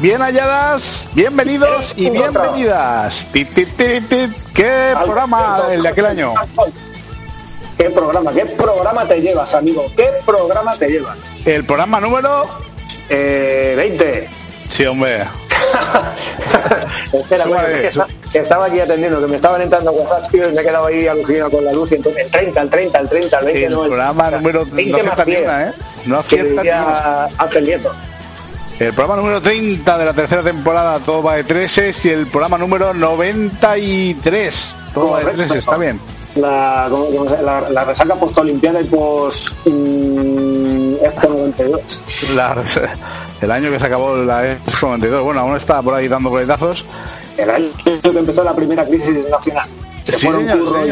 bien halladas, bienvenidos y bienvenidas. ¿Qué programa el de aquel año? ¿Qué programa? ¿Qué programa te llevas, amigo? ¿Qué programa te llevas? El programa número eh, 20. Sí, hombre. Espera, que, estaba aquí atendiendo, que me estaban entrando WhatsApp, tío, y me he quedado ahí alucinado con la luz. Y entonces, el 30, el 30, el 30, el 20. El programa número 20 no más 10, ¿eh? No acierta Nieto. El programa número 30 de la tercera temporada, todo va de treses, y el programa número 93, todo va de treses, está bien. La, la, la resaca post-olimpiada y post mm, 92. el año que se acabó la Expo 92. Bueno, aún está por ahí dando coletazos. El año que empezó la primera crisis nacional se fueron un curro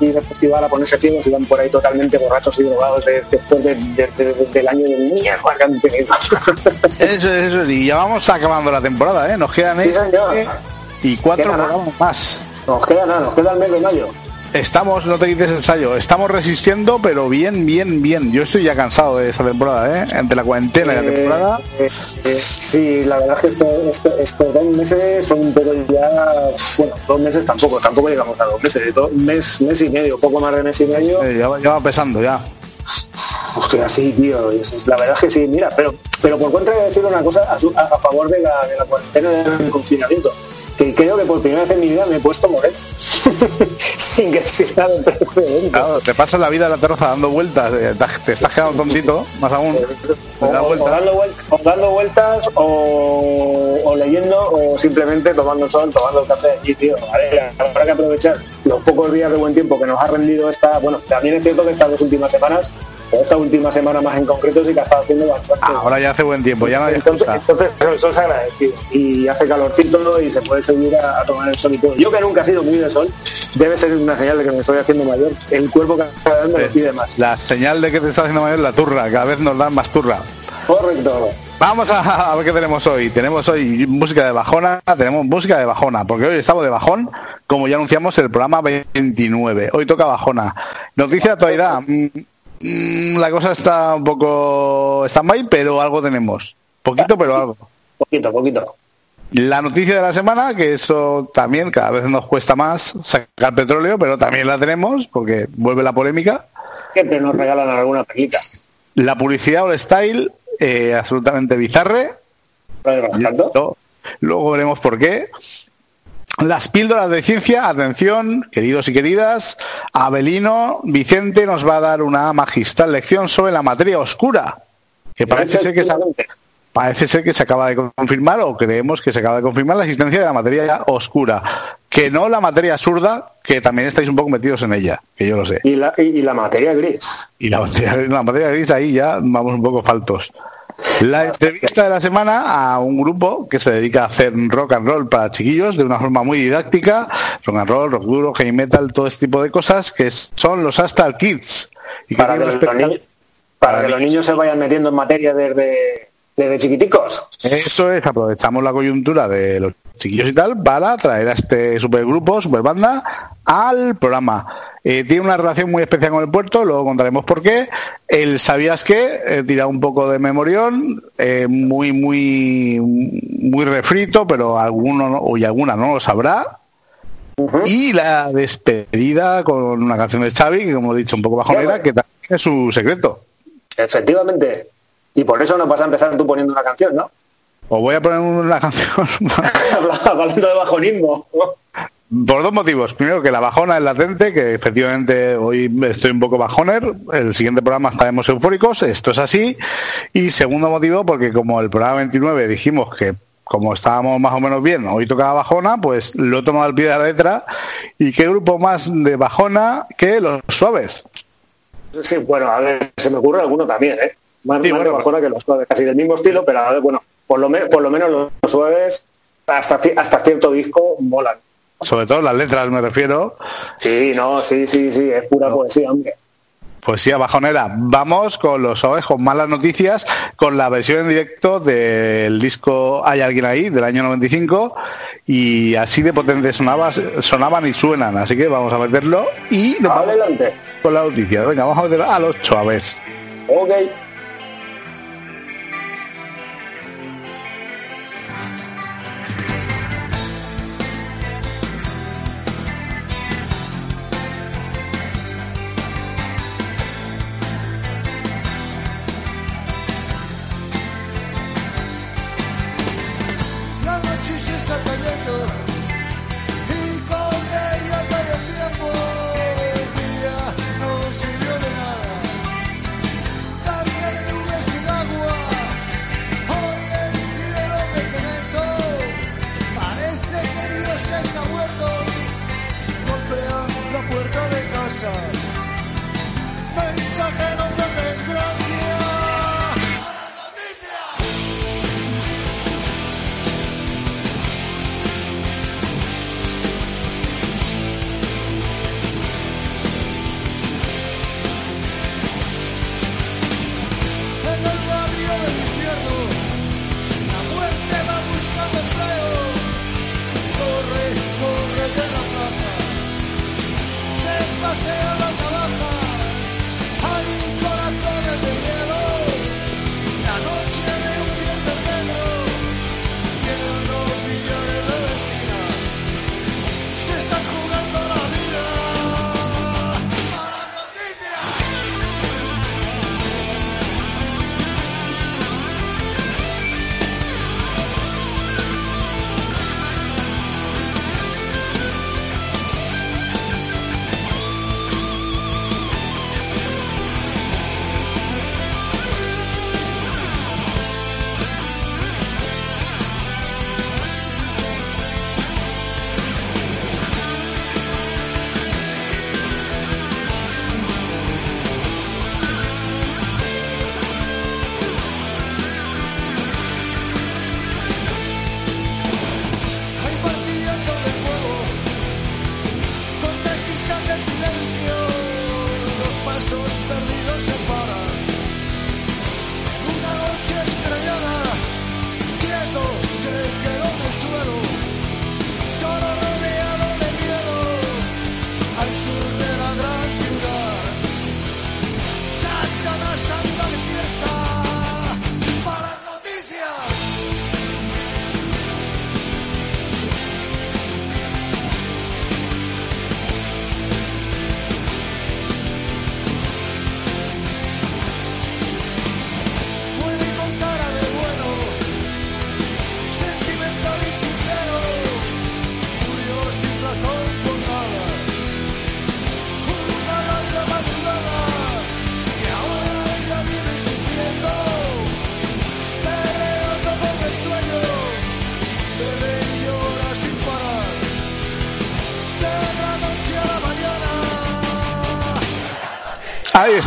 y de festival a ponerse ciegos y van por ahí totalmente borrachos y drogados después del año de mierda que han tenido. Eso, eso, y ya vamos acabando la temporada, ¿eh? Nos quedan sí, y cuatro programas más. Nos queda nada, nos queda el mes de mayo. Estamos, no te dices ensayo, estamos resistiendo, pero bien, bien, bien. Yo estoy ya cansado de esta temporada, ¿eh? Entre la cuarentena y la temporada. Eh, eh, sí, la verdad es que estos dos meses son un poco ya. Bueno, dos meses tampoco, tampoco llegamos a dos meses, dos, mes, mes y medio, poco más de mes y medio. ya, va pesando ya. Hostia, sí, tío. La verdad es que sí, mira, pero, pero por contra de decir una cosa a, a favor de la, de la cuarentena del confinamiento que creo que por primera vez en mi vida me he puesto moreno. Sin que sea de Claro, te pasas la vida en la terraza dando vueltas, eh, te estás quedando tontito, más aún. O, dando, vueltas o, leyendo o simplemente tomando el sol, tomando el café. Y tío, vale, habrá que aprovechar los pocos días de buen tiempo que nos ha rendido esta. Bueno, también es cierto que estas dos últimas semanas esta última semana más en concreto sí que ha estado haciendo bastante. Ah, ahora ya hace buen tiempo, ya no hay entonces, entonces el sol se agradecido y hace calorcito y se puede seguir a, tomar el sol y todo. Yo que nunca he sido muy de sol, debe ser una señal de que me estoy haciendo mayor. El cuerpo cada vez me lo pide más. La señal de que te estás haciendo mayor es la turra, cada vez nos dan más turra. Correcto. Vamos a, ver qué tenemos hoy. Tenemos hoy música de bajona, tenemos música de bajona, porque hoy estamos de bajón, como ya anunciamos el programa 29. Hoy toca bajona. Noticia de actualidad. Mm, la cosa está un poco mal, pero algo tenemos. Poquito, pero algo. Poquito, poquito. La noticia de la semana, que eso también cada vez nos cuesta más sacar petróleo, pero también la tenemos porque vuelve la polémica. Siempre nos regalan alguna pelita. La publicidad o el style, eh, absolutamente bizarre. luego veremos por qué. Las píldoras de ciencia, atención, queridos y queridas, Abelino Vicente nos va a dar una magistral lección sobre la materia oscura, que parece ser que, se, parece ser que se acaba de confirmar o creemos que se acaba de confirmar la existencia de la materia oscura, que no la materia zurda, que también estáis un poco metidos en ella, que yo lo sé. Y la, y, la materia gris. Y la materia, la materia gris ahí ya vamos un poco faltos. La entrevista de la semana a un grupo que se dedica a hacer rock and roll para chiquillos de una forma muy didáctica, rock and roll, rock duro, heavy metal, todo este tipo de cosas que son los Astar Kids. Y para, que, los niños, para que los niños se vayan metiendo en materia desde, desde chiquiticos. Eso es, aprovechamos la coyuntura de los chiquillos y tal para traer a este supergrupo, superbanda, al programa. Eh, tiene una relación muy especial con el puerto, luego contaremos por qué. El sabías que, eh, tira un poco de memorión, eh, muy, muy, muy refrito, pero alguno o y alguna no lo sabrá. Y la despedida con una canción de Xavi, que como he dicho, un poco bajonera, que también es su secreto. Efectivamente. Y por eso no vas a empezar tú poniendo una canción, ¿no? Os voy a poner una canción. Hablando de bajonismo. Por dos motivos. Primero, que la bajona es latente, que efectivamente hoy estoy un poco bajoner. El siguiente programa estaremos eufóricos, esto es así. Y segundo motivo, porque como el programa 29 dijimos que como estábamos más o menos bien, hoy tocaba bajona, pues lo he tomado al pie de la letra. ¿Y qué grupo más de bajona que los suaves? Sí, bueno, a ver, se me ocurre alguno también, ¿eh? Más, de bajona que los suaves, casi del mismo estilo, pero a ver, bueno, por lo, por lo menos los suaves, hasta, hasta cierto disco, molan sobre todo las letras me refiero. Sí, no, sí, sí, sí, es pura poesía, hombre. Poesía bajonera. Vamos con los OES, con malas noticias, con la versión en directo del disco Hay alguien ahí, del año 95, y así de potentes sonaban, sonaban y suenan, así que vamos a meterlo y nos Adelante. con la noticia. Venga, vamos a meterlo a los chuaves. Ok.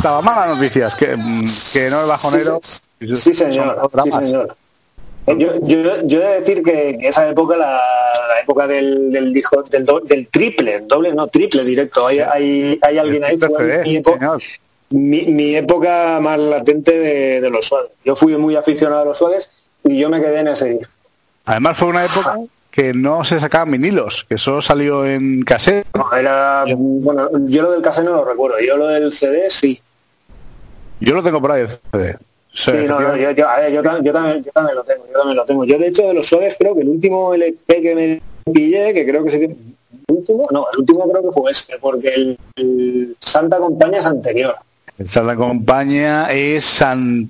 Estaba, malas noticias, que, mm, que no es bajonero. Sí, señor. Sí, señor. Eh, yo, yo, yo he de decir que, esa época, la, época del, del, del, del, triple, doble, no, triple directo, hay, hay, hay alguien ahí, fue mi, época, mi, época más latente de, los suaves. Yo fui muy aficionado a los suaves y yo me quedé en ese día. Además fue una época que no se sacaban vinilos, que solo salió en cassette. era, bueno, yo lo del cassette no lo recuerdo, yo lo del CD sí. Yo lo tengo por ahí CD. Sí, no, no, yo, yo, yo, también, yo, también, lo tengo, yo también lo tengo. Yo de hecho de los soles creo que el último LP que me pillé, que creo que sí el último, no, el último creo que fue este, porque el, Santa Compañía es anterior. El Santa Compañía es,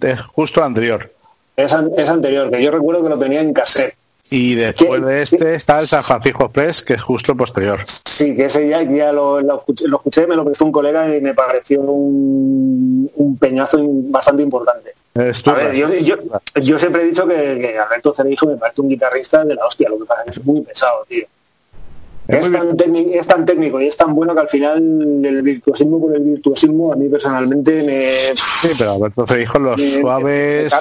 es justo anterior. Es, es anterior, que yo recuerdo que lo tenía en cassette. Y después de este está el San Francisco Express, que es justo posterior. Sí, que ese ya, ya lo, escuché, me lo prestó un colega y me pareció un, un peñazo bastante importante. A ver, yo, yo, siempre he dicho que, que Alberto Cereijo me parece un guitarrista de la hostia, lo que pasa es que es muy pesado, tío. Es, tan es, tan técnico y es tan bueno que al final el virtuosismo por el virtuosismo a mí personalmente me... Sí, pero Alberto Cereijo los suaves...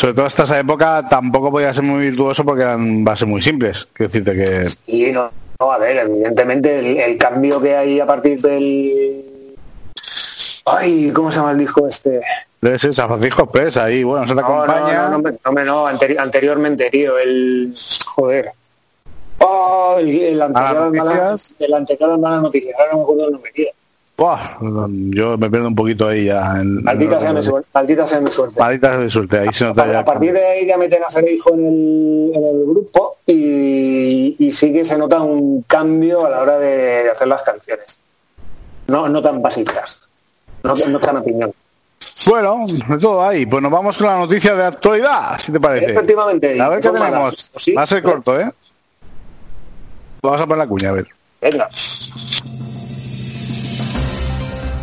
sobre todo hasta esa época tampoco podía ser muy virtuoso porque eran bases muy simples. Quiero decirte que... Sí, no, no a ver, evidentemente el, cambio que hay a partir del... Ay, ¿cómo se llama el disco este? Debe ser San Francisco Express, ahí, bueno, se te acompaña. No, no, no, no, anteriormente, tío, el. Joder. Oh, el, anterior, el anterior Malas Noticias, ahora no me acuerdo el nombre, tío yo me pierdo un poquito ahí ya. maldita, sea mi suerte, maldita sea mi suerte. Maldita sea mi suerte. Ahí se nota a, partir de ahí ya meten a hijo en el, en el grupo y, y, sí que se nota un cambio a la hora de, hacer las canciones. No, no tan básicas, no, no tan opinión. Bueno, de todo ahí. Pues nos vamos con la noticia de actualidad, si te parece. Efectivamente. A ver qué tenemos. Va a ser corto, ¿eh? Vamos a poner la cuña, a ver. Venga.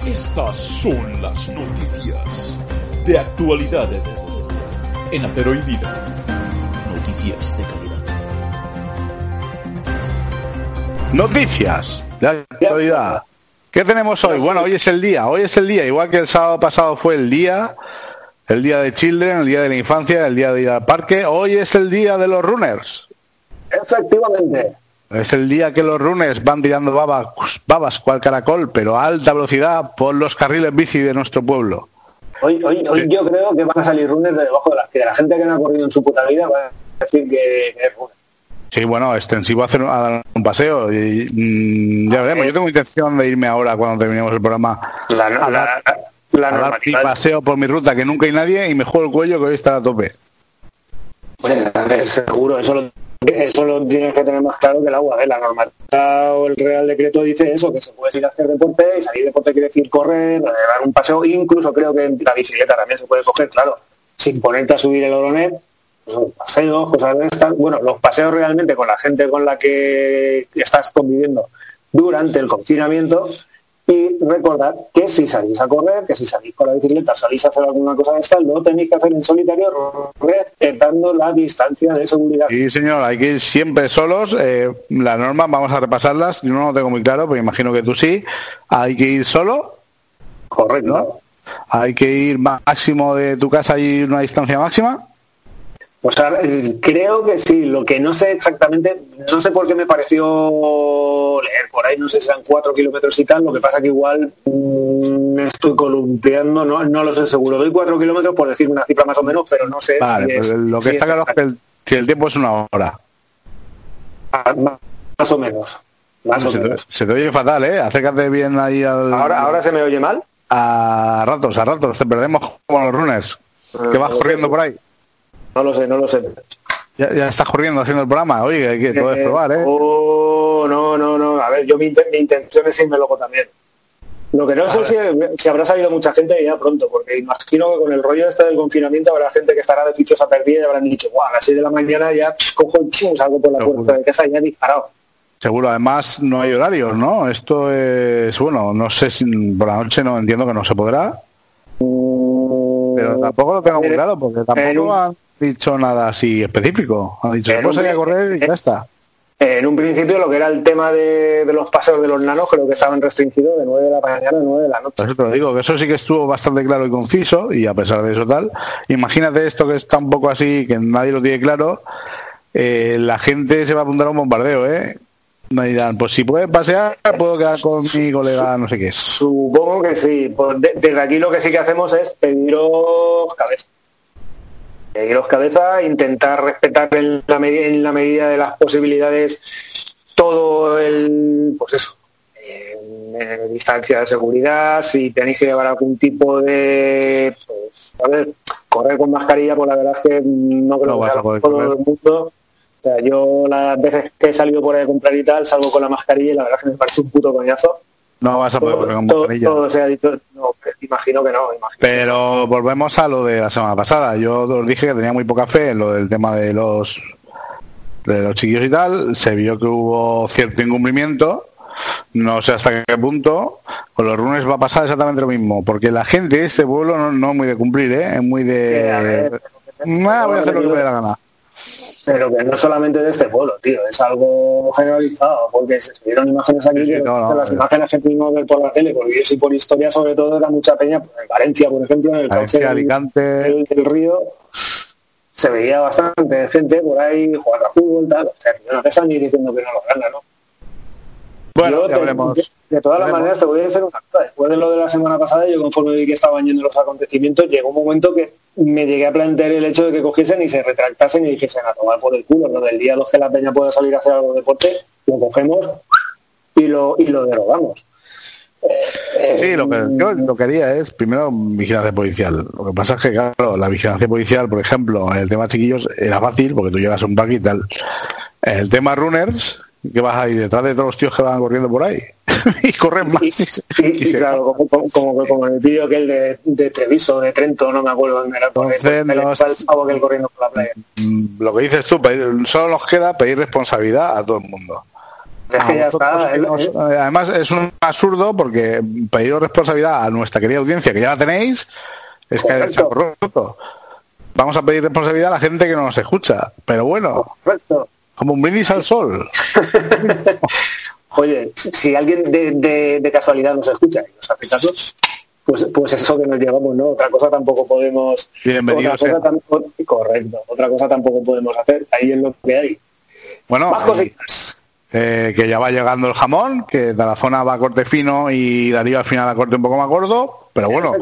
Estas son las noticias de actualidad en Acero y Vida. Noticias de calidad. Noticias de actualidad. ¿Qué tenemos hoy? Bueno, hoy es el día, hoy es el día, igual que el sábado pasado fue el día, el día de Children, el día de la infancia, el día de ir al parque, hoy es el día de los runners. Efectivamente. Es el día que los runes van tirando babas, babas cual caracol, pero a alta velocidad por los carriles bici de nuestro pueblo. Hoy, hoy, hoy yo creo que van a salir runes de debajo de las que la gente que no ha corrido en su puta vida va a decir que, es runes. Sí, bueno, extensivo a, hacer, a dar un paseo. Y, mm, ya veremos. Yo tengo intención de irme ahora cuando terminemos el programa. La, la, la, la a dar paseo por mi ruta que nunca hay nadie y me juego el cuello que hoy está a tope. Bueno, a ver, seguro, eso lo eso lo tienes que tener más claro que el agua. ¿eh? La normalidad o el Real Decreto dice eso, que se puede ir a hacer deporte y salir deporte quiere decir correr, dar un paseo, incluso creo que la bicicleta también se puede coger, claro, sin ponerte a subir el oronet, pues, paseos, cosas de estas. Bueno, los paseos realmente con la gente con la que estás conviviendo durante el confinamiento y recordad que si salís a correr, que si salís con la bicicleta, salís a hacer alguna cosa de esta, no tenéis que hacer en solitario, respetando la distancia de seguridad. Sí, señor, hay que ir siempre solos. Eh, las normas, vamos a repasarlas. Yo no lo tengo muy claro, pero imagino que tú sí. Hay que ir solo. Correcto. Hay que ir máximo de tu casa y una distancia máxima. O sea, creo que sí, lo que no sé exactamente, no sé por qué me pareció leer por ahí, no sé si eran cuatro kilómetros y tal, lo que pasa que igual mm, me estoy columpiando, no, no lo sé seguro. Doy cuatro kilómetros por decir una cifra más o menos, pero no sé. Vale, pues lo que está claro es que el, tiempo es una hora. Ah, más, o menos. Más se, Te, se, Te, oye fatal, ¿eh? Acércate bien ahí al... ¿Ahora, ¿Ahora se me oye mal? A ratos, a ratos, te perdemos como los runes. que vas corriendo por ahí. No lo sé, no lo sé. Ya, ya estás corriendo haciendo el programa, oye, hay que puedes probar, ¿eh? Oh, no, no, no. A ver, yo mi, mi intención es irme loco también. Lo que no sé si, si, habrá salido mucha gente ya pronto, porque imagino que con el rollo este del confinamiento habrá gente que estará de fichosa perdida y habrán dicho, guau, a las 6 de la mañana ya cojo el ching, salgo por la puerta de casa y ya disparado. Seguro, además no hay horarios, ¿no? Esto es, bueno, no sé si por la noche no entiendo que no se podrá. Mm, pero tampoco lo tengo muy claro, porque tampoco dicho nada así específico. Ha dicho, que correr y ya está. En un principio lo que era el tema de, los paseos de los nanos creo que estaban restringidos de 9 de la mañana a 9 de la noche. Eso te lo digo, que eso sí que estuvo bastante claro y conciso y a pesar de eso tal, imagínate esto que está un poco así, que nadie lo tiene claro, eh, la gente se va a apuntar a un bombardeo, ¿eh? Me dirán, pues si puedes pasear, puedo quedar con mi colega, no sé qué. Supongo que sí. Pues desde aquí lo que sí que hacemos es pediros Pediros cabeza, intentar respetar en la, en la medida de las posibilidades todo el, pues eso, distancia de seguridad, si tenéis que llevar algún tipo de, pues, a ver, correr con mascarilla, pues la verdad es que no creo que sea todo el mundo yo las veces que he salido por ahí a comprar y tal, salgo con la mascarilla y la verdad es que me parece un puto coñazo. No vas a poder poner con mascarilla. Todo, se ha dicho, no, imagino que no. Pero volvemos a lo de la semana pasada. Yo os dije que tenía muy poca fe en lo del tema de los de los chiquillos y tal. Se vio que hubo cierto incumplimiento. No sé hasta qué punto. Con los runes va a pasar exactamente lo mismo. Porque la gente de este pueblo no, es muy de cumplir, ¿eh? Es muy de... voy a hacer lo que me dé la gana pero que no solamente de este pueblo, tío, es algo generalizado, porque se subieron imágenes aquí que las imágenes que pudimos ver por la tele, por vídeos y por historia, sobre todo, era mucha peña, pues, en Valencia, por ejemplo, en el cauce del, río, se veía bastante gente por ahí jugando a fútbol, tal, o sea, no te están ni diciendo que no lo gana, ¿no? Bueno. De, todas las maneras, te voy a decir una cosa. Después de lo de la semana pasada, yo conforme vi que estaban yendo los acontecimientos, llegó un momento que me llegué a plantear el hecho de que cogiesen y se retractasen y dijesen a tomar por el culo. Lo del día los que la peña pueda salir a hacer algo de deporte, lo cogemos y lo, y lo derogamos. Sí, lo que yo lo que haría es primero vigilancia policial. Lo que pasa es que, claro, la vigilancia policial, por ejemplo, el tema chiquillos era fácil porque tú llegas a un pack y tal. El tema runners, que vas ahí detrás de todos los tíos que van corriendo por ahí y corren más. Y, claro, como, como, como, el vídeo que el de, de, Treviso, de Trento, no me acuerdo dónde era. Entonces, el corriendo por la playa. Mm, lo que dices tú, solo nos queda pedir responsabilidad a todo el mundo. Es que ya está, además es un absurdo porque pedir responsabilidad a nuestra querida audiencia que ya la tenéis es que hay roto. Vamos a pedir responsabilidad a la gente que no nos escucha. Pero bueno. Correcto como un brindis al sol. Oye, si alguien de, de, casualidad nos escucha y nos hace caso, pues, pues eso que nos llevamos, ¿no? Otra cosa tampoco podemos... Bienvenido correcto, otra cosa tampoco podemos hacer. Ahí es lo que hay. Bueno, más cositas. Eh, que ya va llegando el jamón, que de la zona va a corte fino y Darío al final a corte un poco más gordo, pero bueno,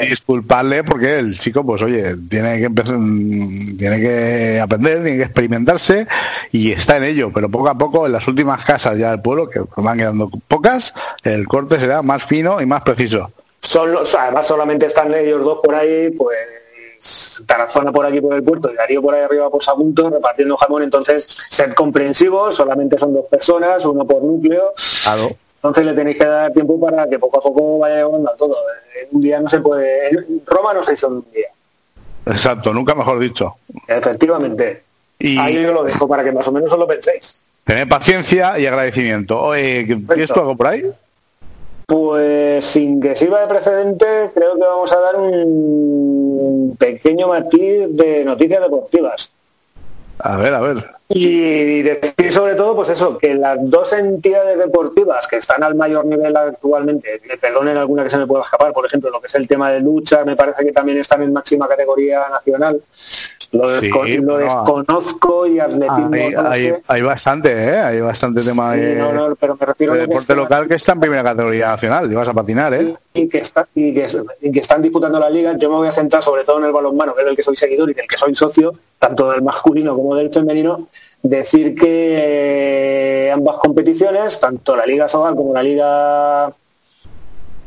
disculpadle porque el chico, pues oye, tiene que empezar, tiene que aprender, tiene que experimentarse y está en ello, pero poco a poco en las últimas casas ya del pueblo, que van quedando pocas, el corte será más fino y más preciso. Son además solamente están ellos dos por ahí, pues Tarazona por aquí por el puerto y Darío por ahí arriba por Sagunto repartiendo jamón, entonces ser comprensivos, solamente son dos personas, uno por núcleo. Entonces le tenéis que dar tiempo para que poco a poco vaya llegando a todo. En un día no se puede. Roma no se hizo en un día. Exacto, nunca mejor dicho. Efectivamente. Y... Ahí os lo dejo para que más o menos os lo penséis. Tener paciencia y agradecimiento. ¿Tienes tú algo por ahí? Pues sin que sirva de precedente, creo que vamos a dar un pequeño matiz de noticias deportivas. A ver, a ver. Y decir sobre todo, pues eso, que las dos entidades deportivas que están al mayor nivel actualmente, me perdonen alguna que se me pueda escapar, por ejemplo, lo que es el tema de lucha, me parece que también están en máxima categoría nacional. Lo, desconozco y atletismo. Hay, bastante, ¿eh? Hay bastante tema de, pero me refiero deporte local que está en primera categoría nacional. Y vas a patinar, ¿eh? Y, que está, y, que, están disputando la liga. Yo me voy a centrar sobre todo en el balonmano, que es del que soy seguidor y del que soy socio, tanto del masculino como del femenino decir que eh, ambas competiciones, tanto la Liga Sobal como la Liga...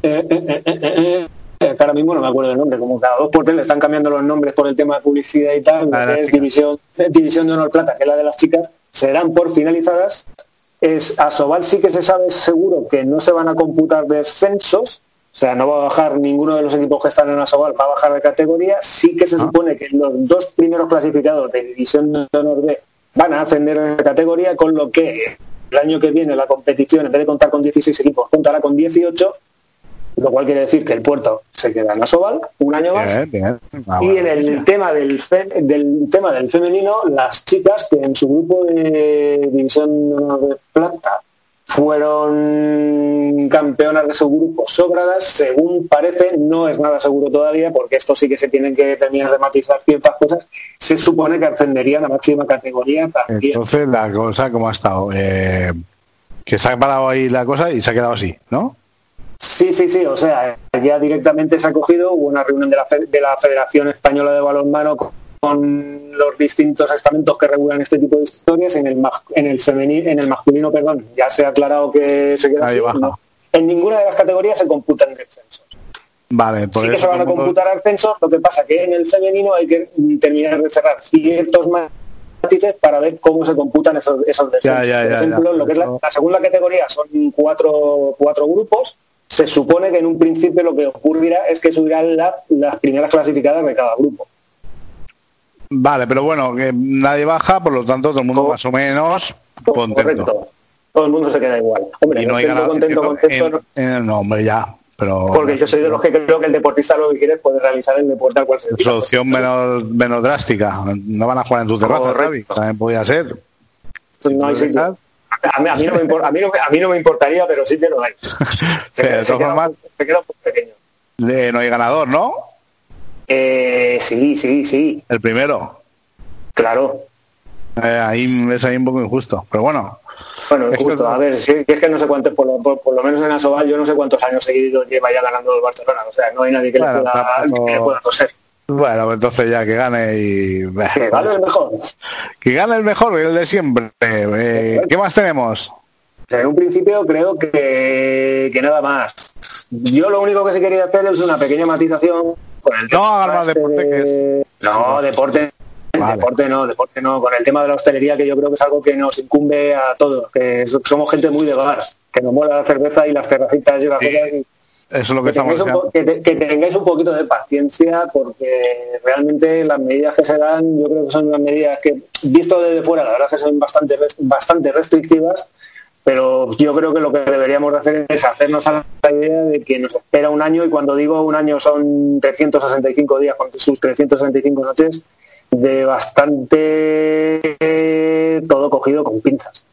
Eh, eh, que ahora mismo no me acuerdo del nombre, como cada dos por tres le están cambiando los nombres por el tema de publicidad y tal, es división, división de honor plata, que es la de las chicas, serán por finalizadas. Es, a Sobal sí que se sabe seguro que no se van a computar descensos, o sea, no va a bajar ninguno de los equipos que están en Asobal, va a bajar de categoría. Sí que se ah. supone que los dos primeros clasificados de División de Honor B van a ascender en la categoría, con lo que el año que viene la competición, en vez de contar con 16 equipos, contará con 18 lo cual quiere decir que el puerto se queda en Asobal un año más. Ah, y en el tema del, del tema del femenino, las chicas que en su grupo de división de plata fueron campeonas de su grupo sobradas, según parece, no es nada seguro todavía, porque esto sí que se tienen que terminar de matizar ciertas cosas, se supone que ascenderían a máxima categoría también. Entonces la cosa, ¿cómo ha estado? Eh, que se ha parado ahí la cosa y se ha quedado así, ¿no? Sí, sí, sí, o sea, ya directamente se ha cogido, hubo una reunión de la, de la Federación Española de Balonmano con los distintos estamentos que regulan este tipo de historias. En el, en el, femenino, en el masculino, perdón, ya se ha aclarado que se queda así. En ninguna de las categorías se computan descensos. Vale, sí que se van a computar ascensos, lo que pasa que en el femenino hay que terminar de cerrar ciertos matices para ver cómo se computan esos, esos descensos. Por ejemplo, lo que es la, la, segunda categoría son cuatro, cuatro grupos, se supone que en un principio lo que ocurrirá es que subirán las primeras clasificadas de cada grupo. Vale, pero bueno, que nadie baja, por lo tanto todo el mundo más o menos contento. Correcto. Todo el mundo se queda igual. Hombre, y no hay contento, contento, en, no, hombre, ya. Pero, Porque yo soy de los que creo que el deportista lo que quiere es poder realizar el deporte al cual se Solución menos, menos drástica. No van a jugar en tu terraza, Javi. También podría ser. No hay sitio. A mí, a, mí no me import, a, mí no, a mí no me importaría, pero sí que no hay. Se, queda, se, queda, se queda muy pequeño. no hay ganador, ¿no? Eh, sí, sí, sí. El primero. Claro. Eh, ahí es ahí un poco injusto, pero bueno. Bueno, injusto. A ver, si, es que no sé cuántos, por lo, por, lo menos en Asobal, yo no sé cuántos años seguidos lleva ya ganando el Barcelona. O sea, no hay nadie que, le, pueda, que le pueda toser. Bueno, pues entonces ya que gane y... Que gane el mejor. Que gane el mejor, el de siempre. Eh, ¿Qué más tenemos? En un principio creo que, que nada más. Yo lo único que sí quería hacer es una pequeña matización con el tema no, este deporte que es... No, deporte Vale. Deporte no, deporte no, con el tema de la hostelería que yo creo que es algo que nos incumbe a todos, que somos gente muy de bar, que nos mola la cerveza y las terracitas llevan sí. Eso es lo que, que, tengáis un, que, que, tengáis un poquito de paciencia porque realmente las medidas que se dan yo creo que son unas medidas que visto desde fuera la verdad que son bastante bastante restrictivas pero yo creo que lo que deberíamos de hacer es hacernos a la idea de que nos espera un año y cuando digo un año son 365 días con sus 365 noches de bastante todo cogido con pinzas.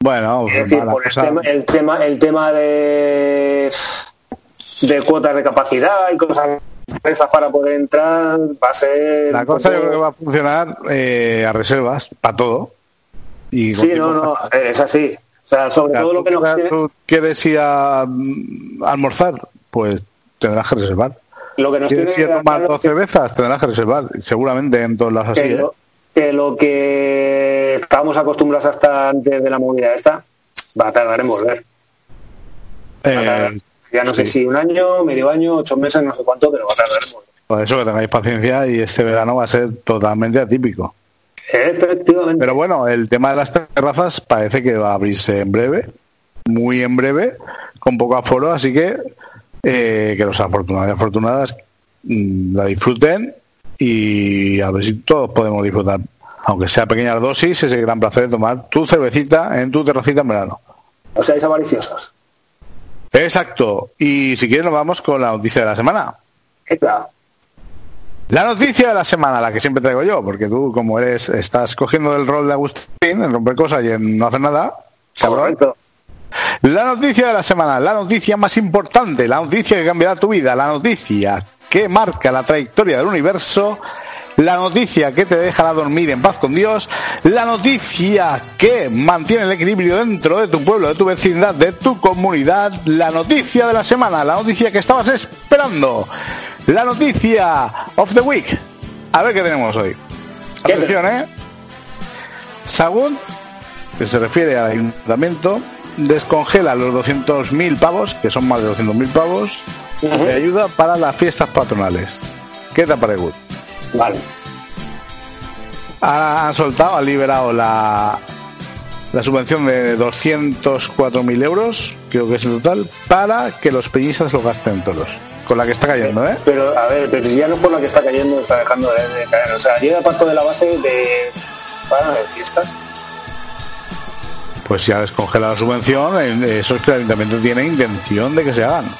Bueno, es decir, por el, tema, el tema, el tema de de cuotas de capacidad y cosas esas para poder entrar va a ser la cosa yo creo que va a funcionar eh, a reservas para todo. Y sí no no es así o sea sobre todo lo que nos tiene... quieres ir a, mm, almorzar pues tendrás que reservar lo que nos ¿Quieres ir a tomar dos cervezas? Tendrás que reservar, seguramente en todas las así. Que lo, que lo que estábamos acostumbrados hasta antes de la movilidad esta, va a tardar en volver. Eh, ya no sé si un año, medio año, ocho meses, no sé cuánto, pero va a tardar en volver. Por eso que tengáis paciencia y este verano va a ser totalmente atípico. Efectivamente. Pero bueno, el tema de las terrazas parece que va a abrirse en breve, muy en breve, con poco aforo, así que eh, que los afortunados y afortunadas mmm, la disfruten y a ver si todos podemos disfrutar, aunque sea pequeñas dosis, ese gran placer de tomar tu cervecita en tu terracita en verano. O seáis avariciosos. Exacto. Y si quieres nos vamos con la noticia de la semana. Claro. La noticia de la semana, la que siempre traigo yo, porque tú como eres, estás cogiendo el rol de Agustín en romper cosas y en no hacer nada, cabrón. La noticia de la semana, la noticia más importante, la noticia que cambiará tu vida, la noticia que marca la trayectoria del universo, la noticia que te dejará dormir en paz con Dios, la noticia que mantiene el equilibrio dentro de tu pueblo, de tu vecindad, de tu comunidad, la noticia de la semana, la noticia que estabas esperando, la noticia of the week. A ver qué tenemos hoy. Atención, ¿eh? Sagún, que se refiere al ayuntamiento, descongela los 200.000 pavos, que son más de 200.000 pavos, uh -huh. de ayuda para las fiestas patronales. ¿Qué te parece? Vale. Ha, han soltado, han liberado la, la subvención de 204.000 euros, creo que es el total, para que los peñistas lo gasten todos. Con la que está cayendo, ¿eh? Pero, a ver, pero si ya no por la que está cayendo, está dejando de, de caer. O sea, llega parte de la base de. para de fiestas pues si ha descongelado la subvención, eso es que el ayuntamiento tiene intención de que se hagan.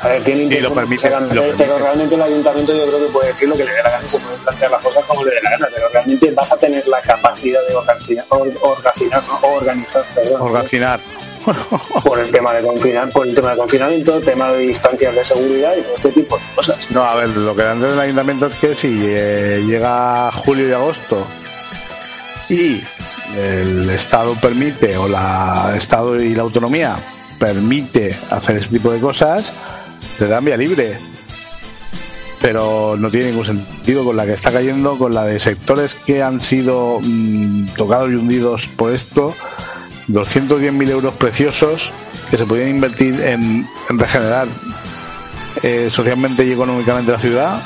A ver, tiene Y lo permite, pero lo permite. pero realmente el ayuntamiento yo creo que puede decir lo que le dé la gana y se pueden plantear las cosas como le dé la gana, pero realmente vas a tener la capacidad de organizar, organizar, ¿no? organizar perdón, Organizar. Por el tema de por el tema de confinamiento, tema de distancias de seguridad y todo este tipo de cosas. No, a ver, lo que dan del ayuntamiento es que si eh, llega julio y agosto y el Estado permite, o la Estado y la autonomía permite hacer ese tipo de cosas, le dan vía libre. Pero no tiene ningún sentido con la que está cayendo, con la de sectores que han sido mm, tocados y hundidos por esto. 210.000 euros preciosos que se podían invertir en, en regenerar eh, socialmente y económicamente la ciudad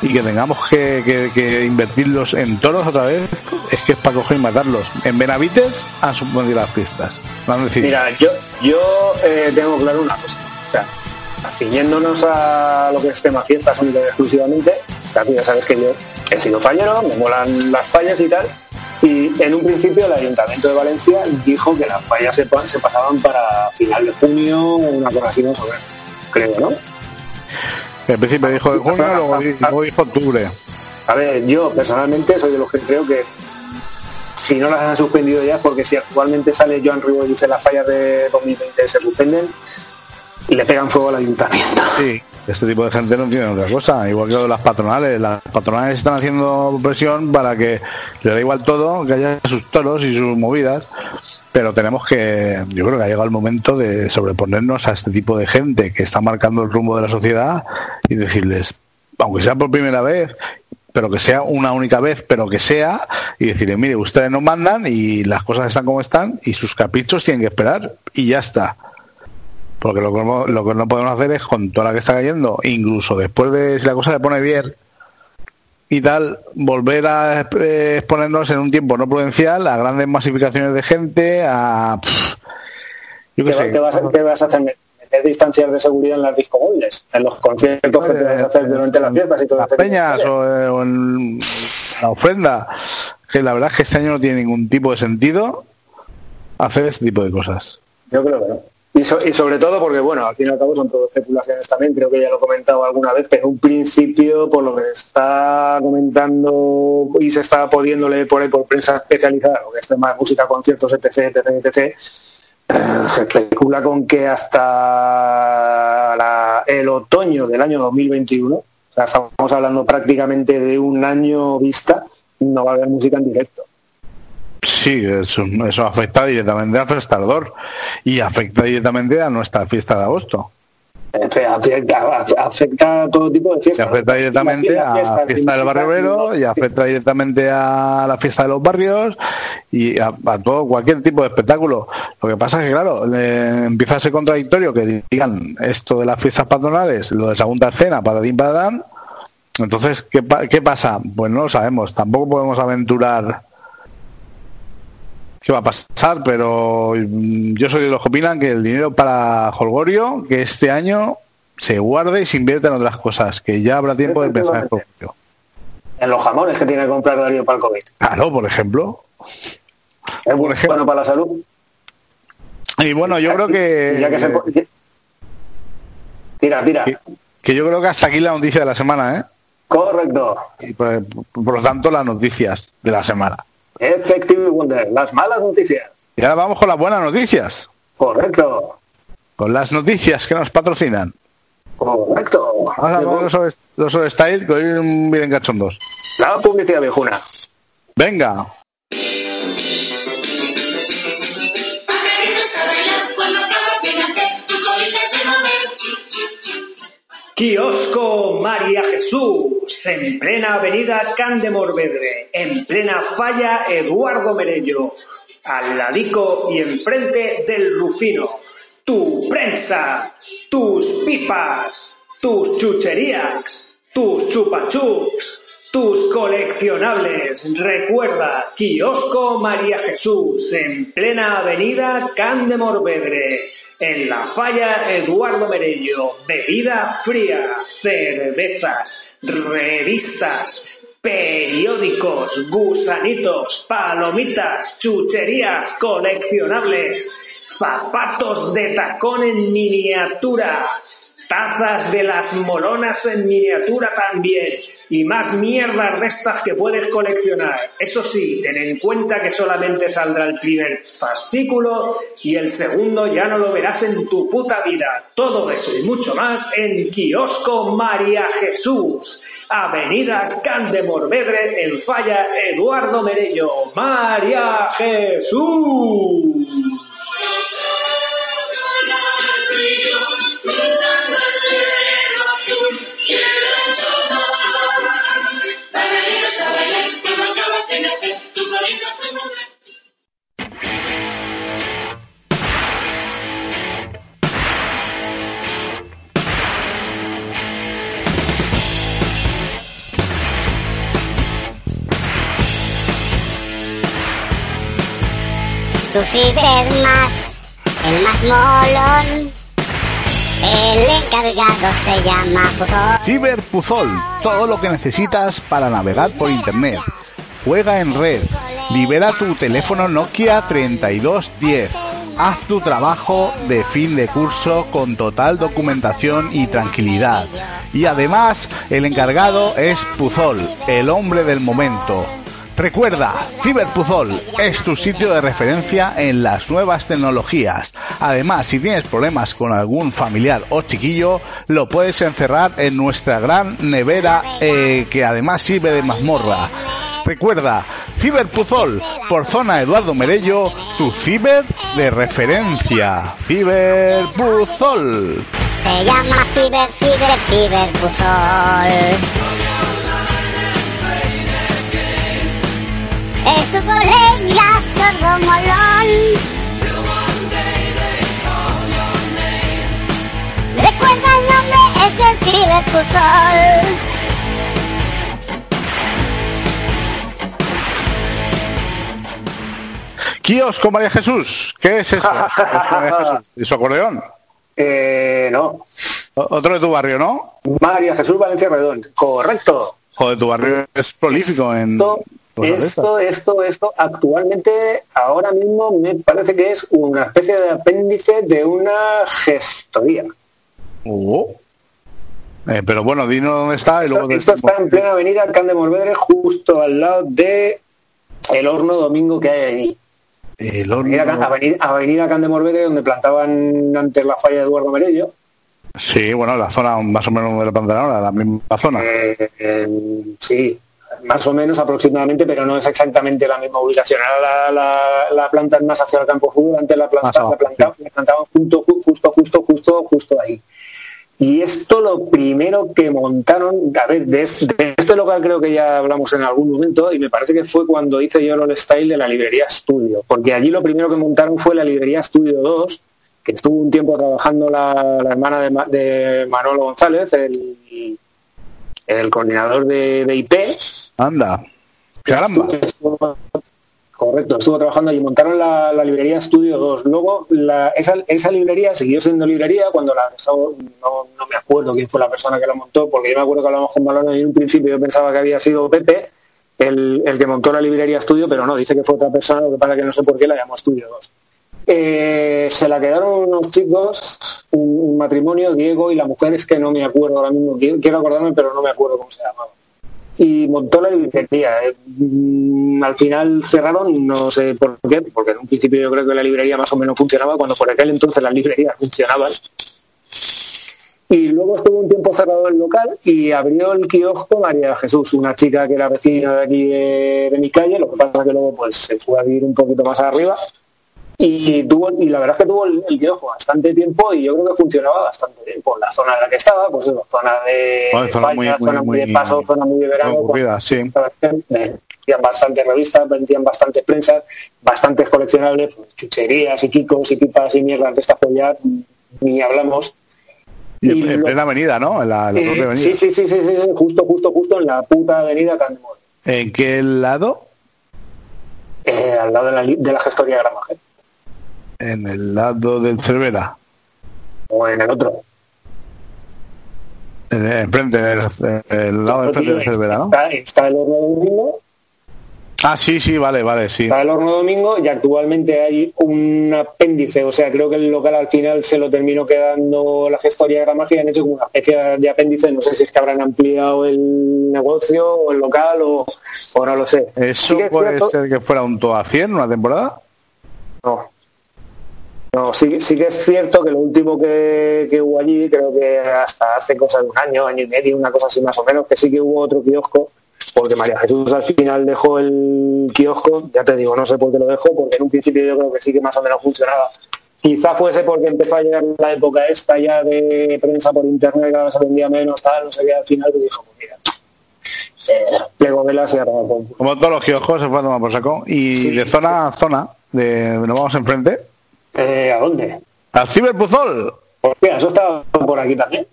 y que tengamos que, invertirlos en toros otra vez es que es para coger y matarlos. En Benavites han suspendido las decidido. Mira, yo, yo eh, tengo claro una cosa. O sea, ciñéndonos a lo que es tema fiestas única y exclusivamente, ya sabes que yo he sido fallero, me molan las fallas y tal. Y en un principio el Ayuntamiento de Valencia dijo que las fallas se, se pasaban para final de junio una cosa así, no sobre, creo, ¿no? En principio dijo de junio, luego, di- luego dijo octubre. A ver, yo personalmente soy de los que creo que si no las han suspendido ya es porque si actualmente sale Joan Ribó y dice las fallas de 2020 se suspenden, le pegan fuego al ayuntamiento. Sí, este tipo de gente no tiene otra cosa. Igual que lo de las patronales. Las patronales están haciendo presión para que le da igual todo, que haya sus toros y sus movidas. Pero tenemos que, yo creo que ha llegado el momento de sobreponernos a este tipo de gente que está marcando el rumbo de la sociedad y decirles, aunque sea por primera vez, pero que sea una única vez, pero que sea, y decirles, mire, ustedes nos mandan y las cosas están como están y sus caprichos tienen que esperar y ya está. Porque lo que, no, lo que no podemos hacer es, con toda la que está cayendo, incluso después de si la cosa se pone bien y tal, volver a eh, exponernos en un tiempo no prudencial a grandes masificaciones de gente, a. pff, yo qué ¿Qué, sé. qué vas, a- qué vas a hacer? ¿Meter distancias de seguridad en las discomóviles? ¿En los conciertos que te vas a hacer durante las fiestas y todo las este peñas o, eh, o en la ofrenda. Que la verdad es que este año no tiene ningún tipo de sentido hacer este tipo de cosas. Yo creo que no. Y, so- y sobre todo porque, bueno, al fin y al cabo son todo especulaciones también, creo que ya lo he comentado alguna vez, pero en un principio, por lo que está comentando y se está pudiendo leer por ahí por prensa especializada, lo que es tema de música, conciertos, etc., etc., etc., eh, se especula con que hasta el otoño del año 2021, o sea, estamos hablando prácticamente de un año vista, no va a haber música en directo. Sí, eso, eso afecta directamente al prestador y afecta directamente a nuestra fiesta de agosto. Afecta, afecta- afecta a todo tipo de Y fiestas. afecta directamente Las a la fiesta del barrio y afecta directamente a la fiesta de los barrios y a, a todo cualquier tipo de espectáculo. Lo que pasa es que, claro, le- empieza a ser contradictorio que digan esto de las fiestas patronales, lo de segunda escena, patatín patatán. Entonces, ¿qué, ¿qué pasa? Pues no lo sabemos. Tampoco podemos aventurar qué va a pasar, pero mm, yo soy de los que opinan que el dinero para Holgorio, que este año se guarde y se invierta en otras cosas, que ya habrá tiempo de pensar en. En los jamones que tiene que comprar Darío para el COVID. Claro, por ejemplo. Es Por ejemplo. bueno para la salud. Y bueno, yo creo Y ya que se que, po- Tira, tira. que, que yo creo que hasta aquí la noticia de la semana, ¿eh? Correcto. Y por, por lo tanto, las noticias de la semana. Effective Wonder. Las malas noticias. Y ahora vamos con las buenas noticias, Correcto. con las noticias que nos patrocinan. Correcto. Vamos a poner los los style que hoy vienen cachondos. La publicidad viejuna. Venga. Kiosco María Jesús, en plena avenida Can de Morvedre, en plena falla Eduardo Merello, al ladico y enfrente del Rufino. Tu prensa, tus pipas, tus chucherías, tus chupachups, tus coleccionables. Recuerda, Kiosco María Jesús, en plena avenida Can de Morvedre. En la falla Eduardo Merello, bebida fría, cervezas, revistas, periódicos, gusanitos, palomitas, chucherías, coleccionables, zapatos de tacón en miniatura, tazas de las molonas en miniatura también y más mierdas de estas que puedes coleccionar. Eso sí, ten en cuenta que solamente saldrá el primer fascículo y el segundo ya no lo verás en tu puta vida. Todo eso y mucho más en Kiosco María Jesús, Avenida Can de Morvedre, en Falla Eduardo Merello. María Jesús. Tu ciber más, el más molón. El encargado se llama Puzol. Ciberpuzol, todo lo que necesitas para navegar por internet. Juega en red, libera tu teléfono Nokia 3210. Haz tu trabajo de fin de curso con total documentación y tranquilidad. Y además, el encargado es Puzol, el hombre del momento. Recuerda, Ciberpuzol es tu sitio de referencia en las nuevas tecnologías. Además, si tienes problemas con algún familiar o chiquillo, lo puedes encerrar en nuestra gran nevera eh, que además sirve de mazmorra. Recuerda, Ciberpuzol, por zona Eduardo Merello, tu ciber de referencia. Ciberpuzol. Se llama Ciber, Ciber, Ciber Es tu colega sordo molón. Recuerda el nombre, es el Puzol. Kiosco María Jesús, ¿qué es eso? María Jesús? ¿Y su acordeón? Eh, no. Otro de tu barrio, ¿no? María Jesús Valencia Redón. Correcto. Joder, tu barrio es prolífico en... Esto, esto, esto, esto, actualmente, ahora mismo me parece que es una especie de apéndice de una gestoría. Oh. Eh, pero bueno, dinos dónde está y Esto, luego... esto decimos- está en plena avenida Can de Morvedre, justo al lado de el horno domingo que hay allí. El horno- Avenida, avenida, avenida Can de Morvedre, donde plantaban antes la falla de Eduardo Merello. Sí, bueno, la zona más o menos de la planta ahora, la misma zona. Eh, eh, sí, más o menos aproximadamente, pero no es exactamente la misma ubicación. Ahora la, la, la plantan más hacia el campo fútbol, antes la, planta, la, planta- la plantaban junto, ju- justo, justo, justo, justo ahí. Y esto lo primero que montaron, a ver, de, es- de este local creo que ya hablamos en algún momento y me parece que fue cuando hice yo el style de la librería Studio, porque allí lo primero que montaron fue la librería Studio 2, que estuvo un tiempo trabajando la, la hermana de, de Manolo González, el, el coordinador de, de IP. Anda. Caramba. Estuvo- correcto, estuvo trabajando allí. Montaron la, la librería Studio 2. Luego, la- esa, esa librería siguió siendo librería cuando la no, no me acuerdo quién fue la persona que la montó, porque yo me acuerdo que hablamos con Malona y en un principio yo pensaba que había sido Pepe el, el que montó la librería Studio, pero no, dice que fue otra persona, lo que pasa que no sé por qué la llamó Studio 2. Eh, se la quedaron unos chicos, un, matrimonio, Diego y la mujer, es que no me acuerdo ahora mismo, quiero, quiero acordarme, pero no me acuerdo cómo se llamaba. Y montó la librería. Eh, mm, al final cerraron, no sé por qué, porque en un principio yo creo que la librería más o menos funcionaba, cuando por aquel entonces las librerías funcionaban. Y luego estuvo un tiempo cerrado el local y abrió el kiosco María Jesús, una chica que era vecina de aquí de, de mi calle, lo que pasa que luego pues se fue a vivir un poquito más arriba y tuvo y la verdad es que tuvo el, el bastante tiempo y yo creo que funcionaba bastante bien por la zona en la que estaba, pues eso, zona de Bueno, zona España, muy- zona muy de muy- paso, zona muy de verano, concurrida, sí. vendían bastantes revistas, vendían bastantes prensas, bastantes coleccionables, pues, chucherías y kikos y pipas y mierdas de estas pues ya ni hablamos. Y en, Y en lo- plena avenida, ¿no? En la, la Eh, propia avenida. sí, sí, sí, sí, sí, sí, justo, justo, justo en la puta avenida Candemor, ¿En qué lado? eh, al lado de la, de la gestoría Gramaje, En el lado del Cervera. o en el otro. En el, enfrente, del- el lado de enfrente del Cervera, ¿no? Está, está el horno domingo Ah, sí, sí, vale, vale, sí. Para el horno domingo y actualmente hay un apéndice, o sea, creo que el local al final se lo terminó quedando la gestoría de gramaje y han hecho como una especie de apéndice, no sé si es que habrán ampliado el negocio o el local o, o no lo sé. ¿Eso Sí que es puede ser que fuera un todo a 100 una temporada? No. No, sí, sí que es cierto que lo último que, que hubo allí, creo que hasta hace cosa de un año, año y medio, una cosa así más o menos, que sí que hubo otro kiosco, porque María Jesús al final dejó el kiosco, ya te digo, no sé por qué lo dejó, porque en un principio yo creo que sí que más o menos funcionaba. Quizá fuese porque empezó a llegar la época esta ya de prensa por internet, que ahora se vendía menos, tal, no sé qué, al final que dijo, pues mira, eh, y arroba con- Como todos los kioscos se fue a tomar por saco. Y Sí. de zona a zona, de, nos vamos enfrente, Eh, ¿A dónde? al Ciberbuzol. Pues mira, eso estaba por aquí también.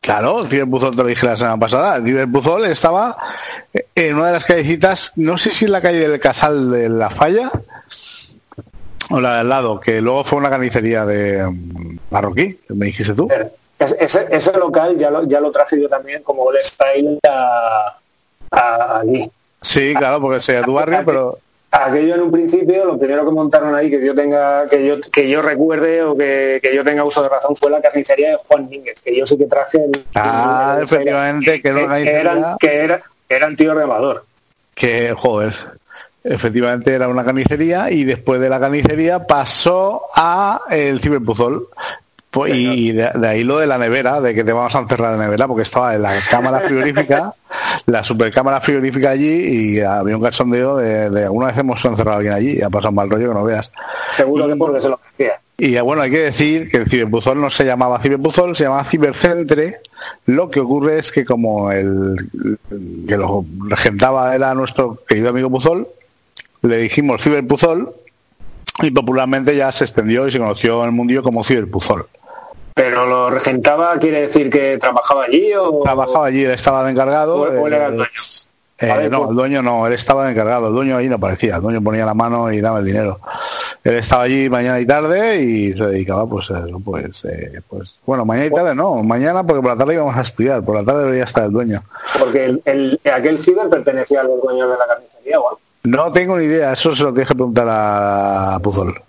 Claro, el Ciberbuzol te lo dije la semana pasada. El Ciberbuzol estaba en una de las callecitas, no sé si en la calle del Casal de la Falla o la de al lado, que luego fue una carnicería de mm, marroquí, me dijiste tú. Es- Ese, ese local ya lo, ya lo traje yo también como el style a, a- allí. Sí, claro, porque sea tu barrio, pero Aquello en un principio, lo primero que montaron ahí que yo tenga, que yo, que yo recuerde o que, que yo tenga uso de razón fue la carnicería de Juan Mínguez, que yo sí que traje el, Ah, el- efectivamente, que era una carnicería. eran, que era, que eran tío remador. que, joder, efectivamente era una carnicería y después de la carnicería pasó a el ciberbuzol. Pues, y de, de ahí lo de la nevera, de que te vamos a encerrar la nevera, porque estaba en la cámara frigorífica, la supercámara frigorífica allí, y había un cachondeo de, de alguna vez hemos encerrado a alguien allí, y ha pasado un mal rollo que no veas. Seguro que porque se lo hacía. Y bueno, hay que decir que el ciberbuzol no se llamaba ciberbuzol, se llamaba cibercentre. Lo que ocurre es que como el que lo regentaba era nuestro querido amigo Buzol, le dijimos ciberbuzol y popularmente ya se extendió y se conoció en el mundillo como ciberbuzol. Pero lo regentaba, quiere decir que trabajaba allí o Trabajaba allí, él estaba de encargado. o- él era el eh, dueño. Eh, Vale, no, pues- el dueño no, él estaba de encargado, el dueño ahí no aparecía, el dueño ponía la mano y daba el dinero. Él estaba allí mañana y tarde y se dedicaba pues eso, pues, eh, pues bueno, mañana y tarde no, mañana porque por la tarde íbamos a estudiar, por la tarde debería estar el dueño. Porque el, el- aquel ciber pertenecía a los dueños de la carnicería o algo. No tengo ni idea, eso se lo tienes que preguntar a Puzol.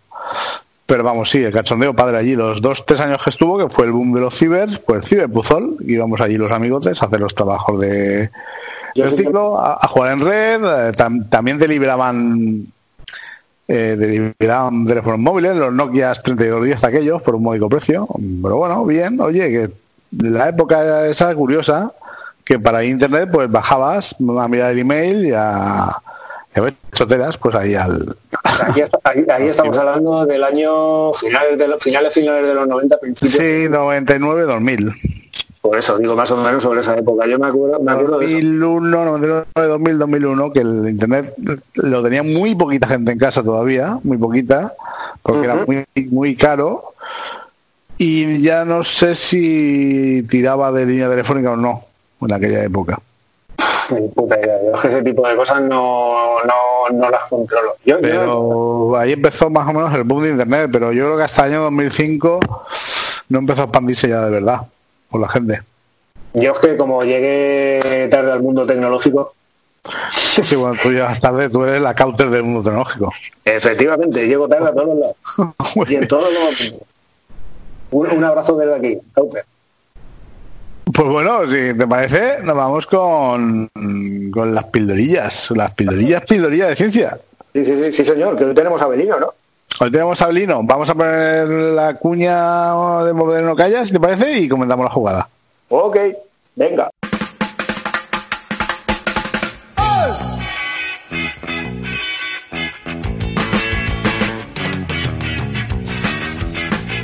Pero vamos, sí, el cachondeo padre allí, los dos, tres años que estuvo, que fue el boom de los cibers, pues ciber Puzol, íbamos allí los amigotes a hacer los trabajos de, del ciclo, a, a jugar en red, eh, tam- también te liberaban eh, te liberaban teléfonos móviles, los Nokia 3210 aquellos, por un módico precio, pero bueno, bien, oye, que la época esa curiosa, que para internet pues bajabas a mirar el email y a, choteras, pues ahí al... Aquí, está- ahí- ahí estamos hablando del año finales de los finales finales de los 90 principios. Sí, 99, 2000. Por eso digo más o menos sobre esa época. Yo me acuerdo, me acuerdo de eso. 2001, 99, 2000, 2001, que el internet lo tenía muy poquita gente en casa todavía, muy poquita, porque era muy, muy caro. Y ya no sé si tiraba de línea telefónica o no en aquella época. Ni puta idea. Yo es que ese tipo de cosas no, no, no las controlo. Yo, yo- Pero ahí empezó más o menos el boom de internet, pero yo creo que hasta el año 2005 no empezó a expandirse ya de verdad por la gente. yo es que como llegué tarde al mundo tecnológico, Sí, bueno, tú llegas tarde, tú eres la counter del mundo tecnológico. efectivamente, llego tarde a todos lados. Y en todos los... Un, un abrazo desde aquí, Cauter. Pues bueno, si te parece, nos vamos con, con las pildorillas, las pildorillas, pildorillas de ciencia. Sí, sí, sí, sí, señor, que hoy tenemos a Belino, ¿no? Hoy tenemos a Belino, vamos a poner la cuña de Moderno Callas, ¿te parece? Y comentamos la jugada. Ok, venga.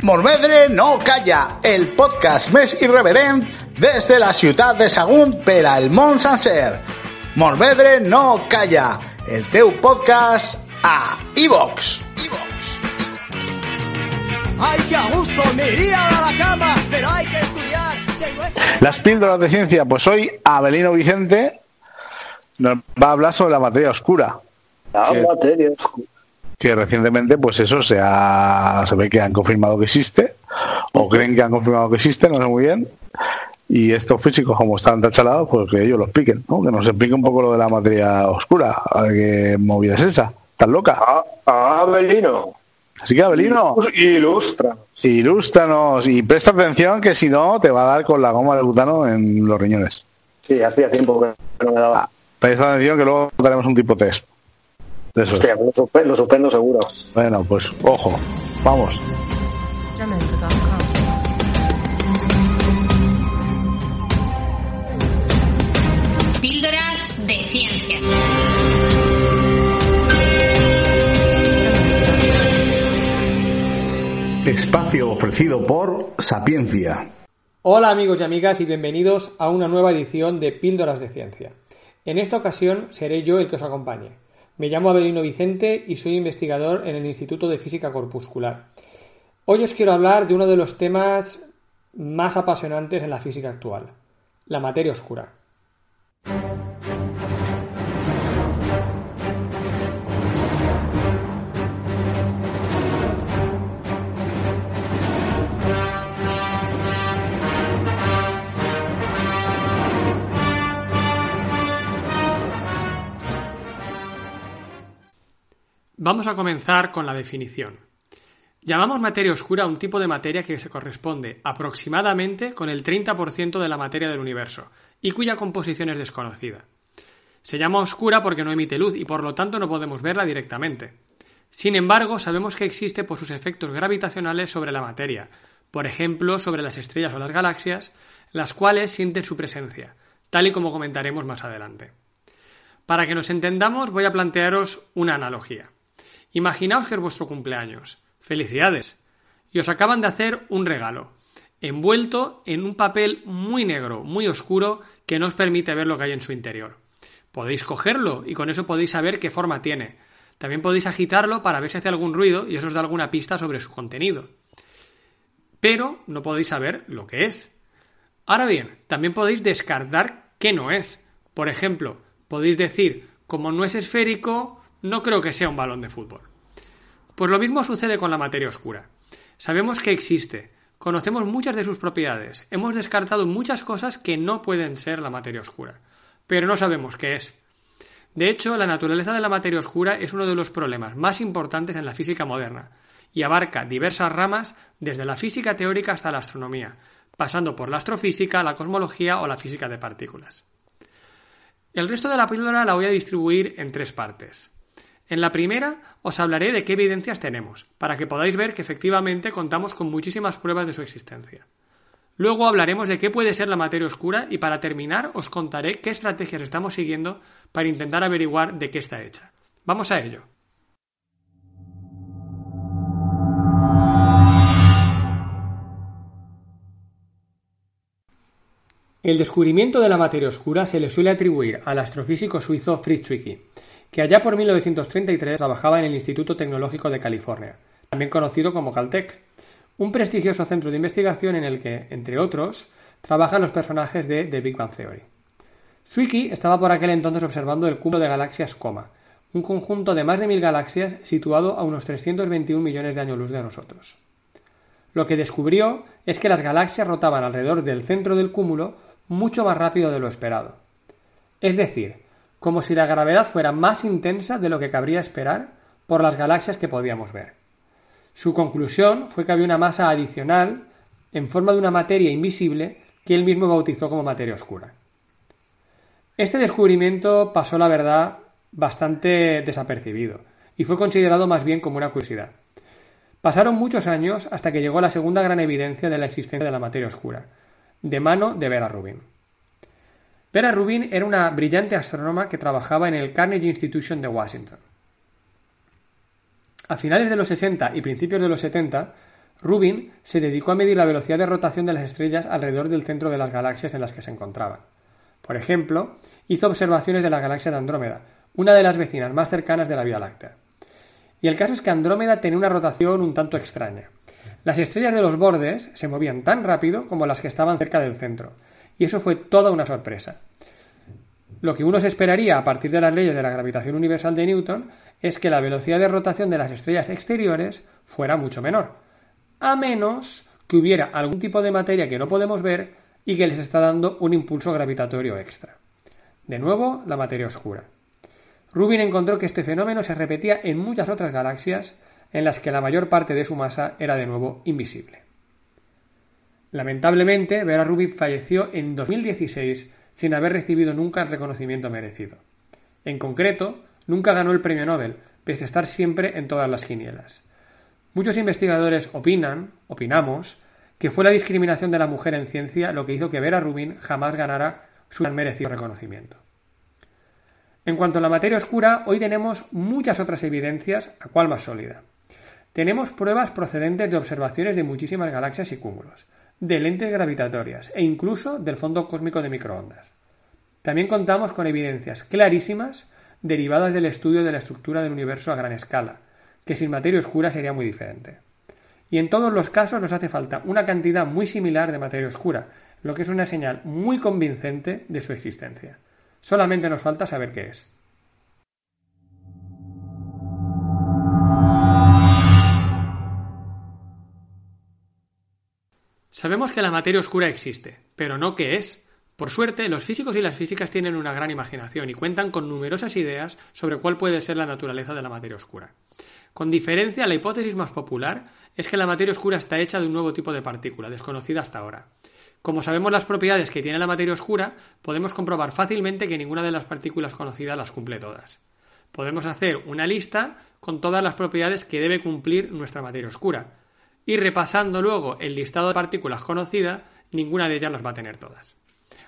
Morvedre no calla, el podcast més irreverent des de la ciutat de Sagunt per al món sencer. Morvedre no calla, el teu podcast a iVox. Ay, que a gusto, me iría ahora a la cama, pero hay que estudiar. Tengo esa... Las píldoras de ciencia, pues hoy Abelino Vicente nos va a hablar sobre la materia oscura. La Sí. materia oscura. que recientemente pues eso se ha, se ve que han confirmado que existe o creen que han confirmado que existe no sé muy bien Y estos físicos, como están tan chalados, pues que ellos lo expliquen, ¿no? Que nos explique un poco lo de la materia oscura. A ver qué movida es esa. ¿Estás loca? Ah, Abelino. Así que, Abelino, Ilustra. ilústranos y presta atención que si no te va a dar con la goma del butano en los riñones. Sí, hacía tiempo que no me daba. Ah, presta atención que luego daremos un tipo test. De eso. Hostia, lo, suspe- lo suspendo seguro. Bueno, pues ojo, vamos. Espacio ofrecido por Sapiencia. Hola amigos y amigas y bienvenidos a una nueva edición de Píldoras de Ciencia. En esta ocasión seré yo el que os acompañe. Me llamo Abelino Vicente y soy investigador en el Instituto de Física Corpuscular. Hoy os quiero hablar de uno de los temas más apasionantes en la física actual, la materia oscura. Vamos a comenzar con la definición. Llamamos materia oscura a un tipo de materia que se corresponde aproximadamente con el 30% de la materia del universo y cuya composición es desconocida. Se llama oscura porque no emite luz y por lo tanto no podemos verla directamente. Sin embargo, sabemos que existe por sus efectos gravitacionales sobre la materia, por ejemplo, sobre las estrellas o las galaxias, las cuales sienten su presencia, tal y como comentaremos más adelante. Para que nos entendamos, voy a plantearos una analogía. Imaginaos que es vuestro cumpleaños. Felicidades. Y os acaban de hacer un regalo, envuelto en un papel muy negro, muy oscuro, que no os permite ver lo que hay en su interior. Podéis cogerlo y con eso podéis saber qué forma tiene. También podéis agitarlo para ver si hace algún ruido y eso os da alguna pista sobre su contenido. Pero no podéis saber lo que es. Ahora bien, también podéis descartar qué no es. Por ejemplo, podéis decir, como no es esférico, no creo que sea un balón de fútbol. Pues lo mismo sucede con la materia oscura. Sabemos que existe, conocemos muchas de sus propiedades, hemos descartado muchas cosas que no pueden ser la materia oscura, pero no sabemos qué es. De hecho, la naturaleza de la materia oscura es uno de los problemas más importantes en la física moderna, y abarca diversas ramas desde la física teórica hasta la astronomía, pasando por la astrofísica, la cosmología o la física de partículas. El resto de la píldora la voy a distribuir en tres partes. En la primera os hablaré de qué evidencias tenemos, para que podáis ver que efectivamente contamos con muchísimas pruebas de su existencia. Luego hablaremos de qué puede ser la materia oscura y para terminar os contaré qué estrategias estamos siguiendo para intentar averiguar de qué está hecha. Vamos a ello. El descubrimiento de la materia oscura se le suele atribuir al astrofísico suizo Fritz Zwicky, que allá por 1933 trabajaba en el Instituto Tecnológico de California, también conocido como Caltech, un prestigioso centro de investigación en el que, entre otros, trabajan los personajes de The Big Bang Theory. Zwicky estaba por aquel entonces observando el cúmulo de galaxias Coma, un conjunto de más de mil galaxias situado a unos 321 millones de años luz de nosotros. Lo que descubrió es que las galaxias rotaban alrededor del centro del cúmulo mucho más rápido de lo esperado. Es decir, como si la gravedad fuera más intensa de lo que cabría esperar por las galaxias que podíamos ver. Su conclusión fue que había una masa adicional en forma de una materia invisible que él mismo bautizó como materia oscura. Este descubrimiento pasó, la verdad, bastante desapercibido y fue considerado más bien como una curiosidad. Pasaron muchos años hasta que llegó la segunda gran evidencia de la existencia de la materia oscura, de mano de Vera Rubin. Vera Rubin era una brillante astrónoma que trabajaba en el Carnegie Institution de Washington. A finales de los 60 y principios de los 70, Rubin se dedicó a medir la velocidad de rotación de las estrellas alrededor del centro de las galaxias en las que se encontraban. Por ejemplo, hizo observaciones de la galaxia de Andrómeda, una de las vecinas más cercanas de la Vía Láctea. Y el caso es que Andrómeda tenía una rotación un tanto extraña. Las estrellas de los bordes se movían tan rápido como las que estaban cerca del centro, y eso fue toda una sorpresa. Lo que uno se esperaría a partir de las leyes de la gravitación universal de Newton es que la velocidad de rotación de las estrellas exteriores fuera mucho menor, a menos que hubiera algún tipo de materia que no podemos ver y que les está dando un impulso gravitatorio extra. De nuevo, la materia oscura. Rubin encontró que este fenómeno se repetía en muchas otras galaxias en las que la mayor parte de su masa era de nuevo invisible. Lamentablemente, Vera Rubin falleció en 2016 sin haber recibido nunca el reconocimiento merecido. En concreto, nunca ganó el premio Nobel, pese a estar siempre en todas las quinielas. Muchos investigadores opinan, opinamos, que fue la discriminación de la mujer en ciencia lo que hizo que Vera Rubin jamás ganara su tan merecido reconocimiento. En cuanto a la materia oscura, hoy tenemos muchas otras evidencias, a cual más sólida. Tenemos pruebas procedentes de observaciones de muchísimas galaxias y cúmulos, de lentes gravitatorias e incluso del fondo cósmico de microondas. También contamos con evidencias clarísimas derivadas del estudio de la estructura del universo a gran escala, que sin materia oscura sería muy diferente. Y en todos los casos nos hace falta una cantidad muy similar de materia oscura, lo que es una señal muy convincente de su existencia. Solamente nos falta saber qué es. Sabemos que la materia oscura existe, pero no qué es. Por suerte, los físicos y las físicas tienen una gran imaginación y cuentan con numerosas ideas sobre cuál puede ser la naturaleza de la materia oscura. Con diferencia, la hipótesis más popular es que la materia oscura está hecha de un nuevo tipo de partícula, desconocida hasta ahora. Como sabemos las propiedades que tiene la materia oscura, podemos comprobar fácilmente que ninguna de las partículas conocidas las cumple todas. Podemos hacer una lista con todas las propiedades que debe cumplir nuestra materia oscura. Y repasando luego el listado de partículas conocidas, ninguna de ellas las va a tener todas.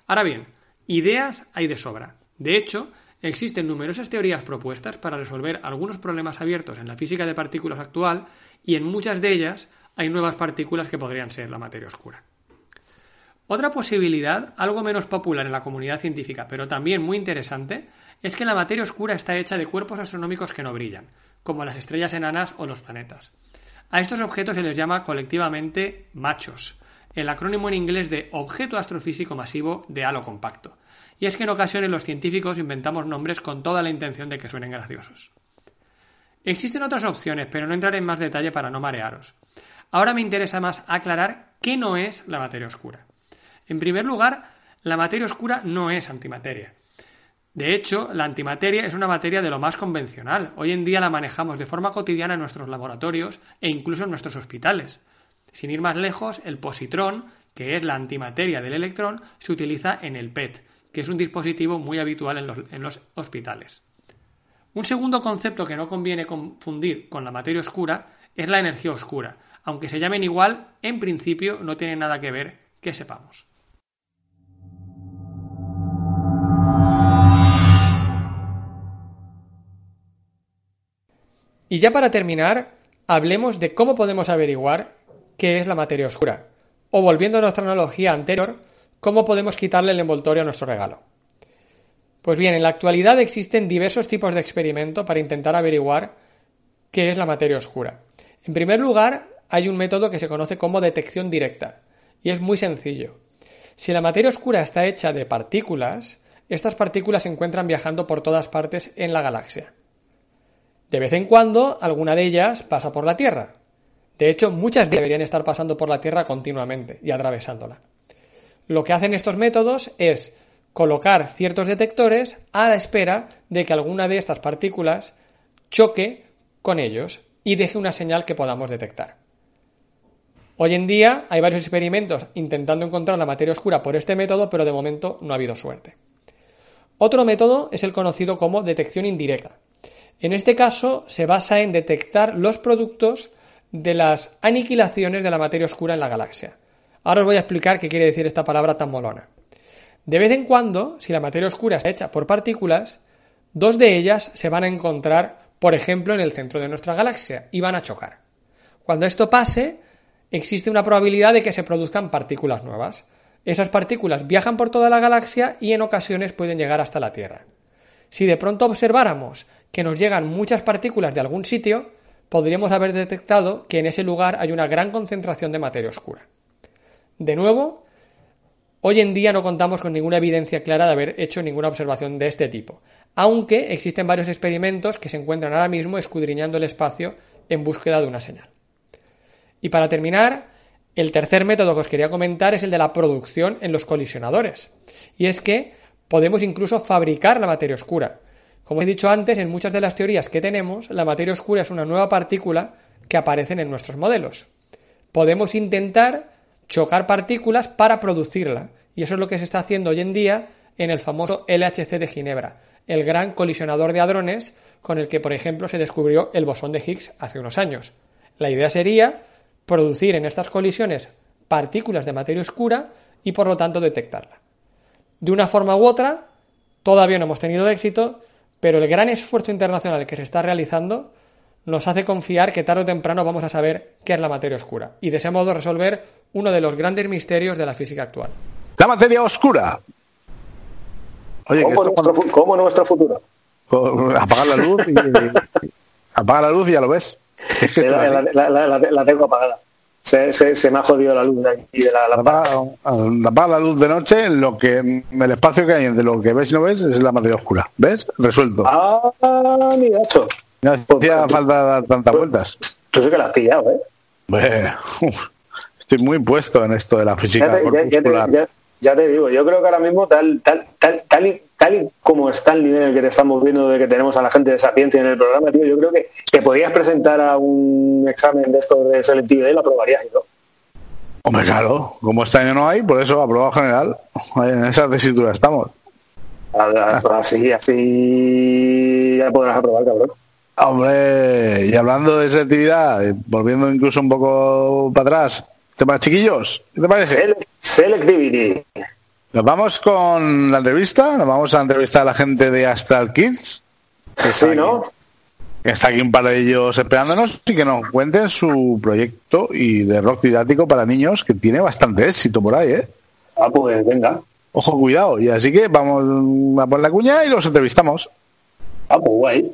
Ahora bien, ideas hay de sobra. De hecho, existen numerosas teorías propuestas para resolver algunos problemas abiertos en la física de partículas actual y en muchas de ellas hay nuevas partículas que podrían ser la materia oscura. Otra posibilidad, algo menos popular en la comunidad científica, pero también muy interesante, es que la materia oscura está hecha de cuerpos astronómicos que no brillan, como las estrellas enanas o los planetas. A estos objetos se les llama colectivamente machos, el acrónimo en inglés de objeto astrofísico masivo de halo compacto. Y es que en ocasiones los científicos inventamos nombres con toda la intención de que suenen graciosos. Existen otras opciones, pero no entraré en más detalle para no marearos. Ahora me interesa más aclarar qué no es la materia oscura. En primer lugar, la materia oscura no es antimateria. De hecho, la antimateria es una materia de lo más convencional. Hoy en día la manejamos de forma cotidiana en nuestros laboratorios e incluso en nuestros hospitales. Sin ir más lejos, el positrón, que es la antimateria del electrón, se utiliza en el PET, que es un dispositivo muy habitual en los, hospitales. Un segundo concepto que no conviene confundir con la materia oscura es la energía oscura. Aunque se llamen igual, en principio no tienen nada que ver que sepamos. Y ya para terminar, hablemos de cómo podemos averiguar qué es la materia oscura. O volviendo a nuestra analogía anterior, cómo podemos quitarle el envoltorio a nuestro regalo. Pues bien, en la actualidad existen diversos tipos de experimento para intentar averiguar qué es la materia oscura. En primer lugar, hay un método que se conoce como detección directa, y es muy sencillo. Si la materia oscura está hecha de partículas, estas partículas se encuentran viajando por todas partes en la galaxia. De vez en cuando, alguna de ellas pasa por la Tierra. De hecho, muchas deberían estar pasando por la Tierra continuamente y atravesándola. Lo que hacen estos métodos es colocar ciertos detectores a la espera de que alguna de estas partículas choque con ellos y deje una señal que podamos detectar. Hoy en día hay varios experimentos intentando encontrar la materia oscura por este método, pero de momento no ha habido suerte. Otro método es el conocido como detección indirecta. En este caso se basa en detectar los productos de las aniquilaciones de la materia oscura en la galaxia. Ahora os voy a explicar qué quiere decir esta palabra tan molona. De vez en cuando, si la materia oscura está hecha por partículas, dos de ellas se van a encontrar, por ejemplo, en el centro de nuestra galaxia y van a chocar. Cuando esto pase, existe una probabilidad de que se produzcan partículas nuevas. Esas partículas viajan por toda la galaxia y en ocasiones pueden llegar hasta la Tierra. Si de pronto observáramos que nos llegan muchas partículas de algún sitio, podríamos haber detectado que en ese lugar hay una gran concentración de materia oscura. De nuevo, hoy en día no contamos con ninguna evidencia clara de haber hecho ninguna observación de este tipo, aunque existen varios experimentos que se encuentran ahora mismo escudriñando el espacio en búsqueda de una señal. Y para terminar, El tercer método que os quería comentar es el de la producción en los colisionadores. Y es que podemos incluso fabricar la materia oscura. Como he dicho antes, en muchas de las teorías que tenemos, la materia oscura es una nueva partícula que aparecen en nuestros modelos. Podemos intentar chocar partículas para producirla. Y eso es lo que se está haciendo hoy en día en el famoso LHC de Ginebra, el gran colisionador de hadrones con el que, por ejemplo, se descubrió el bosón de Higgs hace unos años. La idea sería producir en estas colisiones partículas de materia oscura y, por lo tanto, detectarla. De una forma u otra, todavía no hemos tenido éxito, pero el gran esfuerzo internacional que se está realizando nos hace confiar que tarde o temprano vamos a saber qué es la materia oscura y de ese modo resolver uno de los grandes misterios de la física actual. La materia oscura. Oye, ¿Cómo, nuestro, cómo nuestro futuro? apagar la luz y, apaga la luz y ya lo ves. Es que La, la- la- la- la- la tengo apagada. Se, se- se me ha jodido la luz de aquí de la apaga, apaga la luz de noche, lo que el espacio que hay entre lo que ves y no ves es la materia oscura. ¿Ves? Resuelto. Ah, mi gacho. No hacía falta dar tantas vueltas. Tú sí que la has pillado, ¿eh? Uf, Estoy muy puesto en esto de la física ya te- corpuscular. ya- ya te digo, yo creo que ahora mismo, tal, tal, tal, tal, y, tal y como está el nivel que te estamos viendo de que tenemos a la gente de Sapiencia en el programa, tío, yo creo que te podías presentar a un examen de estos de selectividad y lo aprobarías, ¿no? Hombre, claro, como este año no hay, por eso aprobado general. En esa tesitura estamos. Así, así ya podrás aprobar, cabrón. Hombre, y hablando de selectividad, volviendo incluso un poco para atrás, tema chiquillos, ¿qué te parece? Sele- Selectivity. Nos vamos con la entrevista, nos vamos a entrevistar a la gente de Astral Kids, Sí, ¿no? que está aquí un par de ellos esperándonos y que nos cuenten su proyecto y de rock didáctico para niños que tiene bastante éxito por ahí, ¿eh? Ah, pues venga. Ojo, cuidado. Y así que vamos a por la cuña y los entrevistamos. Ah, pues guay.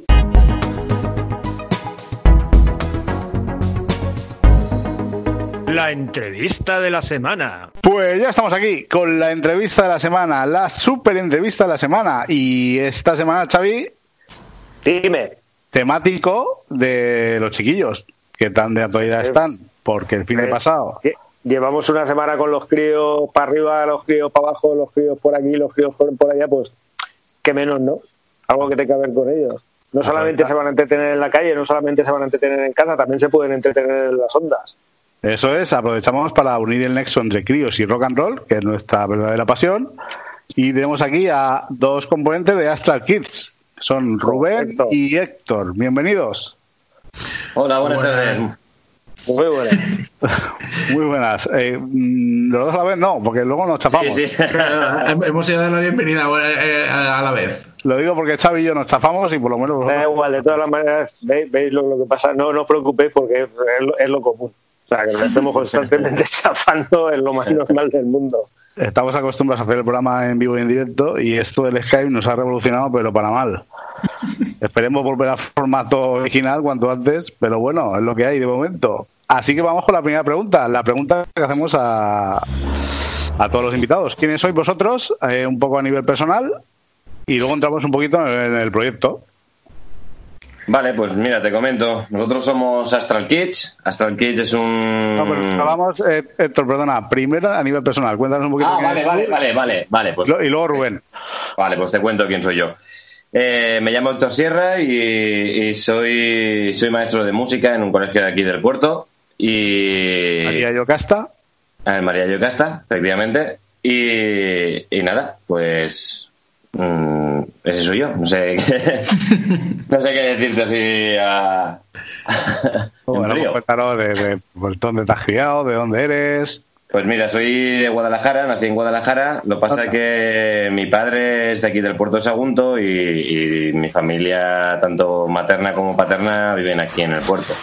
La entrevista de la semana. Pues ya estamos aquí con la entrevista de la semana, la super entrevista de la semana. Y esta semana, Xavi, Dime. temático de los chiquillos, que tan de actualidad están, porque el fin de Eh, pasado. que Llevamos una semana con los críos para arriba, los críos para abajo, los críos por aquí, los críos por, por allá, pues qué menos, ¿no? Algo que tenga que ver con ellos. No solamente se van a entretener en la calle, no solamente se van a entretener en casa, también se pueden entretener en las ondas. Eso es, aprovechamos para unir el nexo entre críos y rock and roll, que es nuestra verdadera pasión. Y tenemos aquí a dos componentes de Astral Kids. Son Rubén y Héctor. Bienvenidos. Hola, buenas tardes. Muy buena. Muy buenas. Eh, mm, ¿Los dos a la vez? No, porque luego nos chafamos. Sí, sí. Hemos ido a dar la bienvenida eh, a la vez. Lo digo porque Xavi y yo nos chafamos y por lo menos Da igual, de todas las maneras, veis, veis lo, lo que pasa. No, no os preocupéis porque es, es lo- es lo común. O sea, que nos estemos constantemente chafando es lo más normal del mundo. estamos acostumbrados a hacer el programa en vivo y en directo y esto del Skype nos ha revolucionado, pero para mal. Esperemos volver al formato original cuanto antes, pero bueno, es lo que hay de momento. Así que vamos con la primera pregunta, la pregunta que hacemos a, a todos los invitados. ¿Quiénes sois vosotros? Eh, un poco a nivel personal y luego entramos un poquito en el proyecto. Vale, pues mira, te comento. Nosotros somos Astral Kids. Astral Kids es un. No, pero vamos, eh, Héctor, perdona, primero a nivel personal, cuéntanos un poquito. Ah, vale, vale, vale, vale, vale. Pues, Y luego Rubén. vale, pues te cuento quién soy yo. Eh, me llamo Héctor Sierra y, y soy, soy maestro de música en un colegio de aquí del puerto. Y. María Yocasta. Ah, María Yocasta, efectivamente. Y, y nada, pues. Mm, ese soy yo. No sé qué, no sé qué decirte así a. Bueno, frío. pues cuéntanos de, de por dónde te has criado, de dónde eres. Pues mira, soy de Guadalajara, nací en Guadalajara. Lo que pasa es que mi padre es de aquí del puerto de Sagunto y, y mi familia, tanto materna como paterna, viven aquí en el puerto.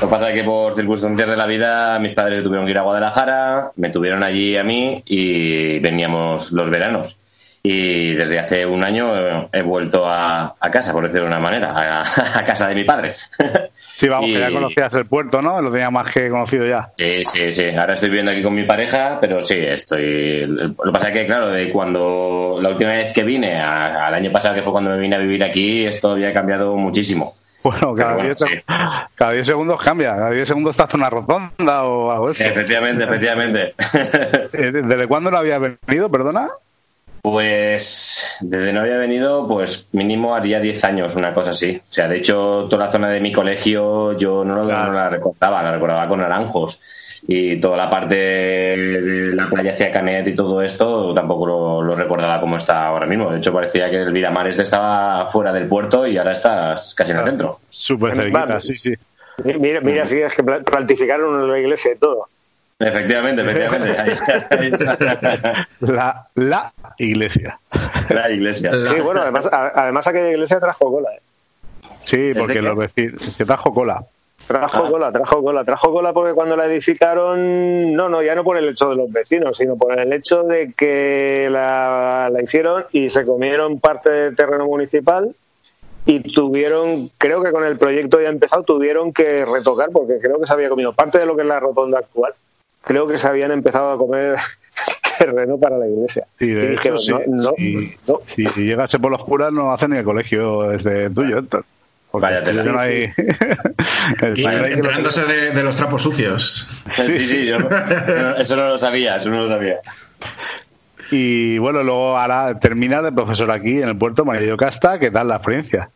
Lo que pasa es que por circunstancias de la vida mis padres tuvieron que ir a Guadalajara, me tuvieron allí a mí y veníamos los veranos. Y desde hace un año eh, he vuelto a, a casa, por decirlo de una manera, a, a casa de mi padre. Sí, vamos, Y- que ya conocías el puerto, ¿no? Lo tenía más que conocido ya. Sí, sí, sí. Ahora estoy viviendo aquí con mi pareja, pero sí, estoy. Lo que pasa es que, claro, de cuando la última vez que vine, a- al año pasado, que fue cuando me vine a vivir aquí, esto había cambiado muchísimo. Bueno, cada bueno, 10 seg- cada 10 segundos cambia. Cada 10 segundos te hace una rotonda o algo eso. Efectivamente, efectivamente. Eh, ¿Desde cuándo no había venido, perdona? Pues desde no había venido, pues mínimo haría 10 años, una cosa así. O sea, de hecho, toda la zona de mi colegio yo no, lo- no la recordaba, la recordaba con naranjos. Y toda la parte de la playa hacia Canet y todo esto tampoco lo, lo recordaba como está ahora mismo. De hecho, parecía que el Viramar este estaba fuera del puerto y ahora estás casi en el centro. Súper cerquita, sí, sí. Mira, mira si es que pla- plantificaron la iglesia y todo. Efectivamente, efectivamente. Ahí- ahí está. La, la iglesia. La iglesia. Sí, bueno, además, además aquella iglesia trajo cola. ¿eh? Sí, porque los vecinos. Se trajo cola. Trajo Ah. cola, trajo cola, trajo cola porque cuando la edificaron, no, no, ya no por el hecho de los vecinos, sino por el hecho de que la, la hicieron y se comieron parte del terreno municipal y tuvieron, creo que con el proyecto ya empezado, tuvieron que retocar porque creo que se había comido parte de lo que es la rotonda actual. Creo que se habían empezado a comer terreno para la iglesia. Sí, de y hecho, dijeron, sí, no, no, sí. no. Si llegase por los curas, no hacen ni el colegio desde tuyo, Héctor. Porque Vaya tela. no hay- Y enterándose de, de los trapos sucios. Sí, sí, yo- yo- eso no lo sabía, eso no lo sabía. Y bueno, luego ahora termina de profesor aquí en el puerto María Casta. ¿Qué tal la experiencia?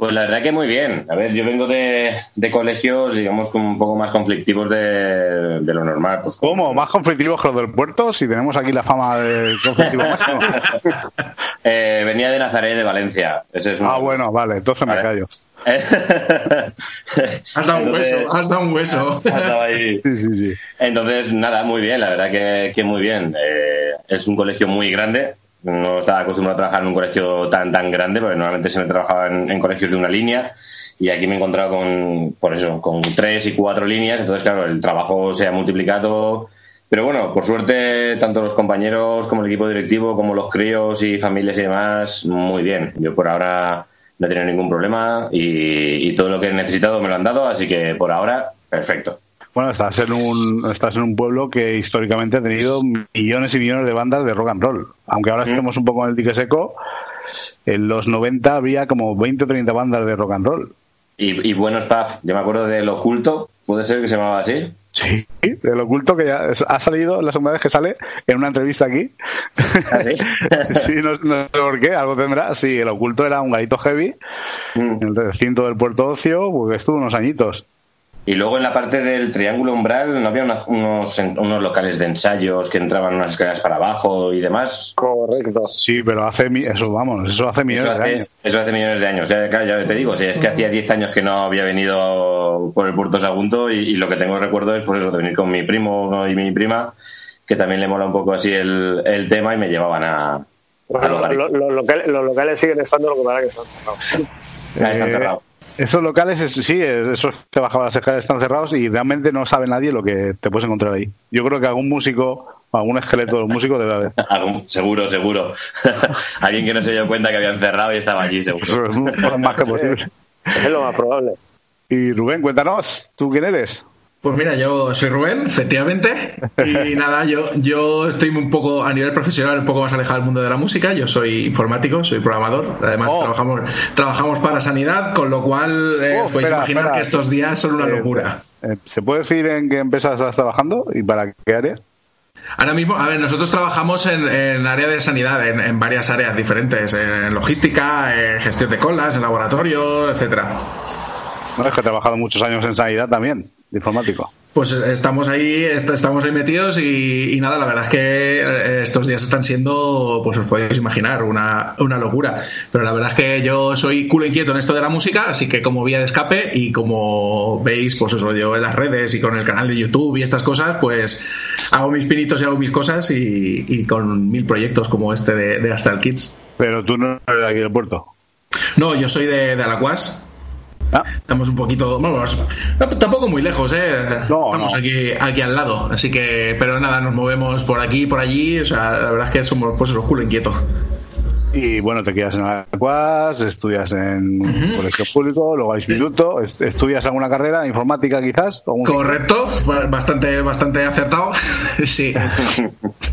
Pues la verdad que muy bien. A ver, yo vengo de, de colegios, digamos, como un poco más conflictivos de, de lo normal. Pues, ¿Cómo? ¿Más conflictivos que los del puerto? Si tenemos aquí la fama de conflictivo máximo. Eh, venía de Nazaret, de Valencia. Ese es un- Ah, bueno, vale, entonces me Vale. callo. Has dado un hueso, has dado un hueso. Ha estado ahí. Sí, sí, sí. Entonces, nada, muy bien, la verdad que, que muy bien. Eh, es un colegio muy grande. No estaba acostumbrado a trabajar en un colegio tan tan grande, porque normalmente se me trabajaba en, en colegios de una línea. Y aquí me he encontrado con, por eso, con tres y cuatro líneas. Entonces, claro, el trabajo se ha multiplicado. Pero bueno, por suerte, tanto los compañeros como el equipo directivo, como los críos y familias y demás, muy bien. Yo por ahora no he tenido ningún problema y, y todo lo que he necesitado me lo han dado, así que por ahora, perfecto. Bueno, estás en un estás en un pueblo que históricamente ha tenido millones y millones de bandas de rock and roll. Aunque ahora Mm. estemos un poco en el dique seco, en los 90 había como 20 o 30 bandas de rock and roll. Y, y buenos pub. Yo me acuerdo del oculto, puede ser que se llamaba así. Sí, del oculto que ya ha salido la segunda vez que sale en una entrevista aquí. ¿Ah, sí? sí, no, no sé por qué, algo tendrá. Sí, el oculto era un garito heavy Mm. en el recinto del Puerto Ocio, porque estuvo unos añitos. Y luego en la parte del triángulo umbral no había unas- unos, unos locales de ensayos que entraban unas escaleras para abajo y demás. Correcto. Sí, pero hace mi- eso, vamos, eso hace millones Eso de hace, años. eso hace millones de años. Ya, claro, ya te digo, si es que hacía 10 años que no había venido por el Puerto Sagunto y, y lo que tengo recuerdo es pues eso, de venir con mi primo y mi prima, que también le mola un poco así el, el tema y me llevaban a, a los Lo- lo- locales, los locales siguen estando, lo que pasa es que. Ahí están Eh, cerrados. Esos locales, es- sí, esos que bajaban las escaleras están cerrados y realmente no sabe nadie lo que te puedes encontrar ahí. Yo creo que algún músico, algún esqueleto de los músicos debe haber. Seguro, seguro. Alguien que no se dio cuenta que habían cerrado y estaba allí, seguro. Eso es lo más que posible. Es lo más probable. Y Rubén, cuéntanos, ¿tú quién eres? Pues mira, yo soy Rubén, efectivamente. Y nada, yo, yo estoy un poco, a nivel profesional, un poco más alejado del mundo de la música. Yo soy informático, soy programador. Además, Oh. trabajamos, trabajamos para sanidad, con lo cual eh, Oh, podéis espera, imaginar espera. que estos días son una Eh, locura. eh, ¿Se puede decir en qué empresa estás trabajando y para qué área? Ahora mismo, a ver, nosotros trabajamos en, en área de sanidad, en, en varias áreas diferentes, en logística, en gestión de colas, en laboratorio, etcétera. No, es que he trabajado muchos años en sanidad también, de informático. Pues estamos ahí, est- estamos ahí metidos y, y nada, la verdad es que eh, estos días están siendo, pues os podéis imaginar, una, una locura. Pero la verdad es que yo soy culo inquieto en esto de la música, así que como vía de escape y como veis, pues eso, yo en las redes y con el canal de YouTube y estas cosas, pues hago mis pinitos y hago mis cosas y, y con mil proyectos como este de, de Astral Kids. Pero tú no eres de aquí del puerto. No, yo soy de, de Alacuas. Ah, Estamos un poquito, vamos, tampoco muy lejos, ¿eh? No, Estamos no. Aquí, aquí al lado, así que, pero nada, nos movemos por aquí, por allí, o sea, la verdad es que somos, pues eso, culo inquieto. y bueno, te quedas en Alacuas, estudias en un colegio público, luego al instituto, est- estudias alguna carrera, informática quizás. Correcto, ba- bastante, bastante acertado. Sí.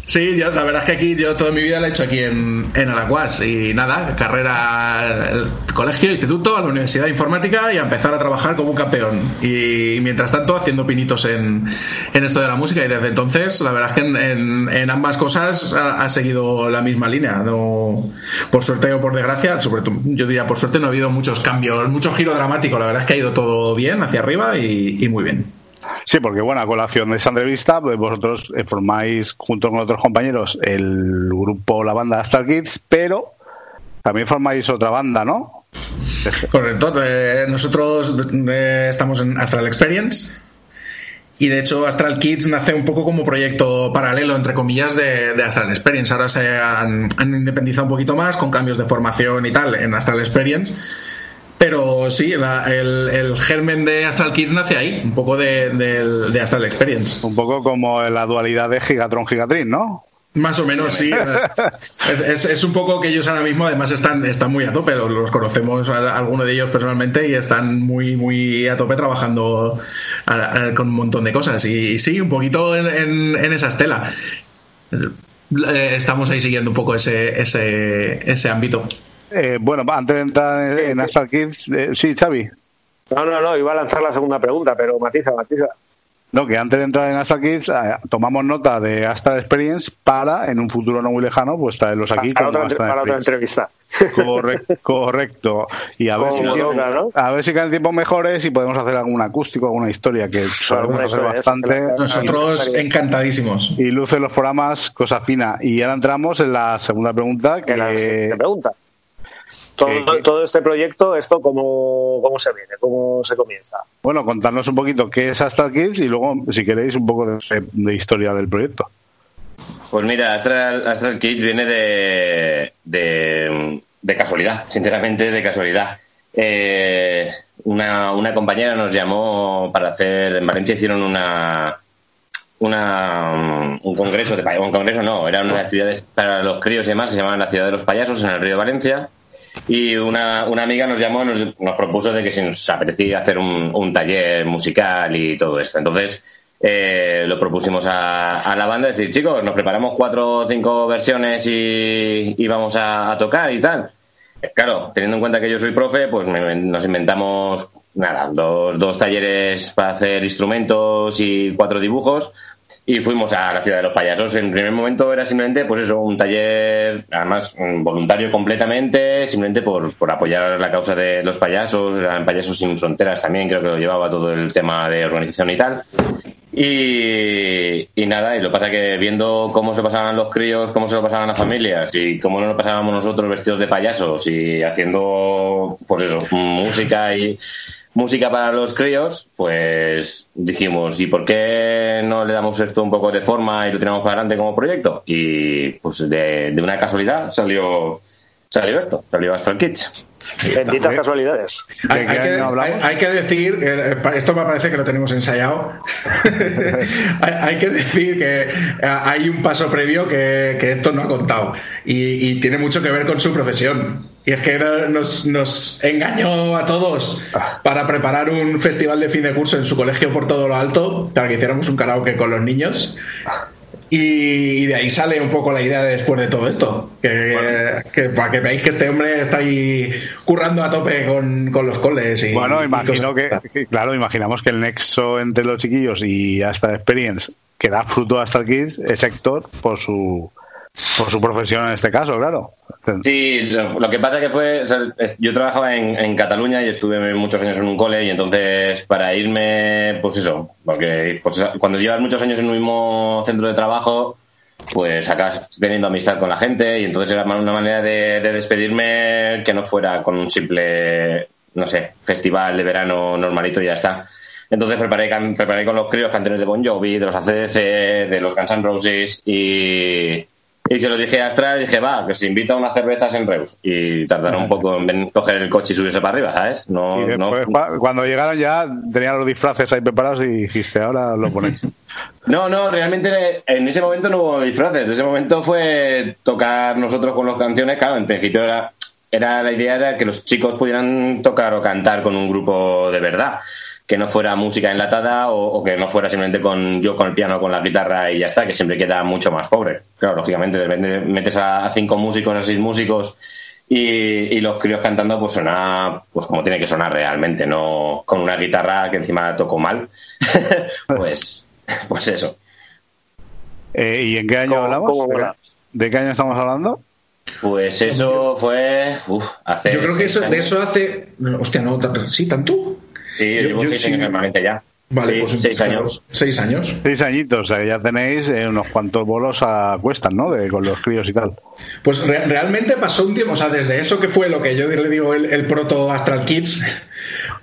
Sí, yo, la verdad es que aquí yo toda mi vida la he hecho aquí en, en Alacuas y nada, carrera, el colegio, instituto, a la Universidad Informática y a empezar a trabajar como un campeón. Y, mientras tanto haciendo pinitos en, en esto de la música y desde entonces la verdad es que en, en- ambas cosas ha, ha seguido la misma línea. No, por suerte o por desgracia, sobre todo yo diría por suerte no ha habido muchos cambios, mucho giro dramático. La verdad es que ha ido todo bien hacia arriba y, y muy bien. Sí, porque bueno, a colación de esa entrevista, pues vosotros eh, formáis junto con otros compañeros el grupo, la banda Star Kids, pero también formáis otra banda, ¿no? Correcto. eh, nosotros eh, estamos en Astral Experience. Y de hecho, Astral Kids nace un poco como proyecto paralelo, entre comillas, de, Astral Experience. Ahora se han independizado un poquito más con cambios de formación y tal en Astral Experience. Pero sí, la- el, el germen de Astral Kids nace ahí, un poco de, del- de Astral Experience. Un poco como la dualidad de Gigatron Gigatrin, ¿no? Más o menos, sí. Es, es- es un poco que ellos ahora mismo además están, están muy a tope, los, los conocemos a, a alguno de ellos personalmente y están muy, muy a tope trabajando a- con un montón de cosas. Y, y sí, un poquito en, en- en esa estela. Eh, Estamos ahí siguiendo un poco ese, ese, ese ámbito. Eh, bueno, antes de entrar en, en Astral Kids, eh, sí, Xavi. No, no, no, iba a lanzar la segunda pregunta, pero matiza, matiza. No, que antes de entrar en Astral Kids eh, tomamos nota de Astral Experience para, en un futuro no muy lejano, pues traerlos aquí Para otra, para entrevista. Correcto, correcto. Y a ver, si ¿no? a ver si caen tiempos mejores y podemos hacer algún acústico, alguna historia que solemos Alguna hacer bastante. Nosotros encantadísimos. Y luce los programas, cosa fina. Y ahora entramos en la segunda pregunta, que Te pregunta. Todo, todo este proyecto, ¿esto cómo, cómo se viene? ¿Cómo se comienza? bueno, contarnos un poquito qué es Astral Kids y luego, si queréis, un poco de, de historia del proyecto. Pues mira, Astral, Astral Kids viene de, de, de casualidad, sinceramente de casualidad. Eh, una, una compañera nos llamó para hacer, en Valencia hicieron una, una un congreso de un congreso no, eran unas actividades para los críos y demás que se llamaban la ciudad de los payasos en el río de Valencia y una, una amiga nos llamó nos, nos propuso de que si nos apetecía hacer un, un taller musical y todo esto. Entonces eh, lo propusimos a, a la banda decir chicos nos preparamos cuatro o cinco versiones y, y vamos a, a tocar y tal Eh, Claro, teniendo en cuenta que yo soy profe, pues me- nos inventamos nada, dos, dos talleres para hacer instrumentos y cuatro dibujos y fuimos a la ciudad de los payasos. En primer momento era simplemente, pues eso, un taller, además voluntario completamente, simplemente por, por apoyar la causa de los payasos, eran payasos sin fronteras también, creo que lo llevaba todo el tema de organización y tal. Y, y nada, y lo pasa que viendo cómo se pasaban los críos, cómo se lo pasaban las familias y cómo nos lo pasábamos nosotros vestidos de payasos y haciendo, pues eso, música y música para los críos, pues dijimos, ¿y por qué no le damos esto un poco de forma y lo tiramos para adelante como proyecto? Y pues de, de una casualidad salió, salió esto, salió Astral Kids. Benditas casualidades. Hay, hay que, hay- hay que decir, eh, esto me parece que lo tenemos ensayado, hay, hay que decir que eh, hay un paso previo que, que Héctor no ha contado y, y tiene mucho que ver con su profesión. Y es que no- nos, nos engañó a todos para preparar un festival de fin de curso en su colegio por todo lo alto, para que hiciéramos un karaoke con los niños. Y de ahí sale un poco la idea de después de todo esto. Que, que para que veáis que este hombre está ahí currando a tope con, con los coles. Y, Bueno, y imagino cosas que, que, claro, imaginamos que el nexo entre los chiquillos y Astral Experience que da fruto a Astral Kids es Héctor por su por su profesión en este caso, claro. Sí, lo, lo que pasa que fue, o sea, yo trabajaba en, en Cataluña y estuve muchos años en un cole y entonces para irme, pues eso, porque pues, cuando llevas muchos años en un mismo centro de trabajo, pues acabas teniendo amistad con la gente y entonces era una manera de, de despedirme que no fuera con un simple, no sé, festival de verano normalito y ya está. Entonces preparé, preparé con los críos canciones de Bon Jovi, de los ACDC, de los Guns N' Roses y, y se lo dije a Astral y dije, va, que se invita a unas cervezas en Reus. Y tardaron un poco en coger el coche y subirse para arriba, ¿sabes? No, Y no, después, cuando llegaron ya tenían los disfraces ahí preparados y dijiste, ahora lo ponéis. No, no, realmente en ese momento no hubo disfraces. En ese momento fue tocar nosotros con las canciones. Claro, en principio era, era la idea era que los chicos pudieran tocar o cantar con un grupo de verdad. Que no fuera música enlatada o, o que no fuera simplemente con yo con el piano con la guitarra y ya está, que siempre queda mucho más pobre. Claro, lógicamente, de repente metes a, cinco músicos, a seis músicos y, y los críos cantando, pues suena pues como tiene que sonar realmente, no con una guitarra que encima toco mal. pues, pues eso. Eh, ¿Y en qué año ¿Cómo- hablamos? cómo ¿De, qué año estamos hablando? Pues eso fue uf, hace. Yo creo que eso, de eso hace. Hostia, no, tan- sí, tanto. Sí, yo, yo- llevo yo seis sí- años permanente ya. Vale, Sí, pues seis años. Seis años. Seis añitos, o sea, que ya tenéis eh, unos cuantos bolos a cuestas, ¿no? De, con los críos y tal. Pues re- realmente pasó un tiempo, o sea, desde eso que fue lo que yo le digo el, el proto Astral Kids,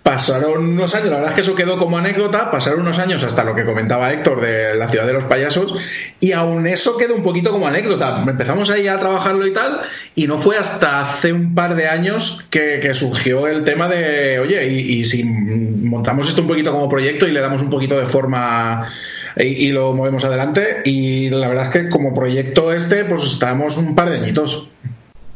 pasaron unos años, la verdad es que eso quedó como anécdota, pasaron unos años hasta lo que comentaba Héctor de la ciudad de los payasos, y aún eso quedó un poquito como anécdota. Empezamos ahí a trabajarlo y tal, y no fue hasta hace un par de años que, surgió el tema de, oye, y, si montamos esto un poquito como proyecto y le damos un poquito de forma y, lo movemos adelante, y la verdad es que como proyecto este, pues estamos un par de añitos.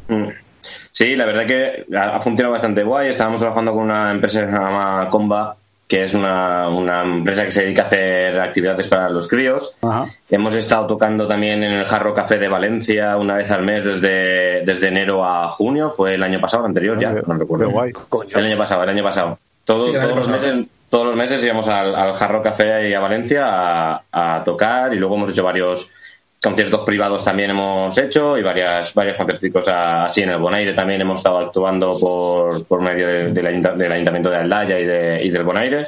Mm. Sí, la verdad que ha, funcionado bastante guay. Estábamos trabajando con una empresa que se llama Comba, que es una, una empresa que se dedica a hacer actividades para los críos. Hemos estado tocando también en el Jarro Café de Valencia una vez al mes desde, desde enero a junio. Fue el año pasado, el anterior ya, no recuerdo. El año pasado, el año pasado. Todo- Sí, el año todos, los pasado. meses, todos los meses íbamos al, al Jarro Café y a Valencia a, a tocar y luego hemos hecho varios conciertos privados también hemos hecho y varias varios conciertos así en el Bonaire también hemos estado actuando por, por medio de- del ayunta- del Ayuntamiento de Aldaya y, de, y del Bonaire.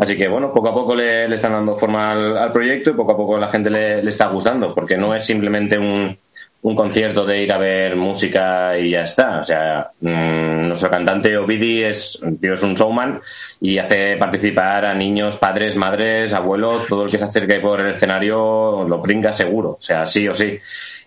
Así que bueno poco a poco le, le están dando forma al, al proyecto y poco a poco la gente le, le está gustando porque no es simplemente un, un concierto de ir a ver música y ya está o sea mm, nuestro cantante Ovidi es, tío, es un showman y hace participar a niños, padres, madres, abuelos, todo el que se acerque por el escenario lo brinca seguro, o sea, sí o sí.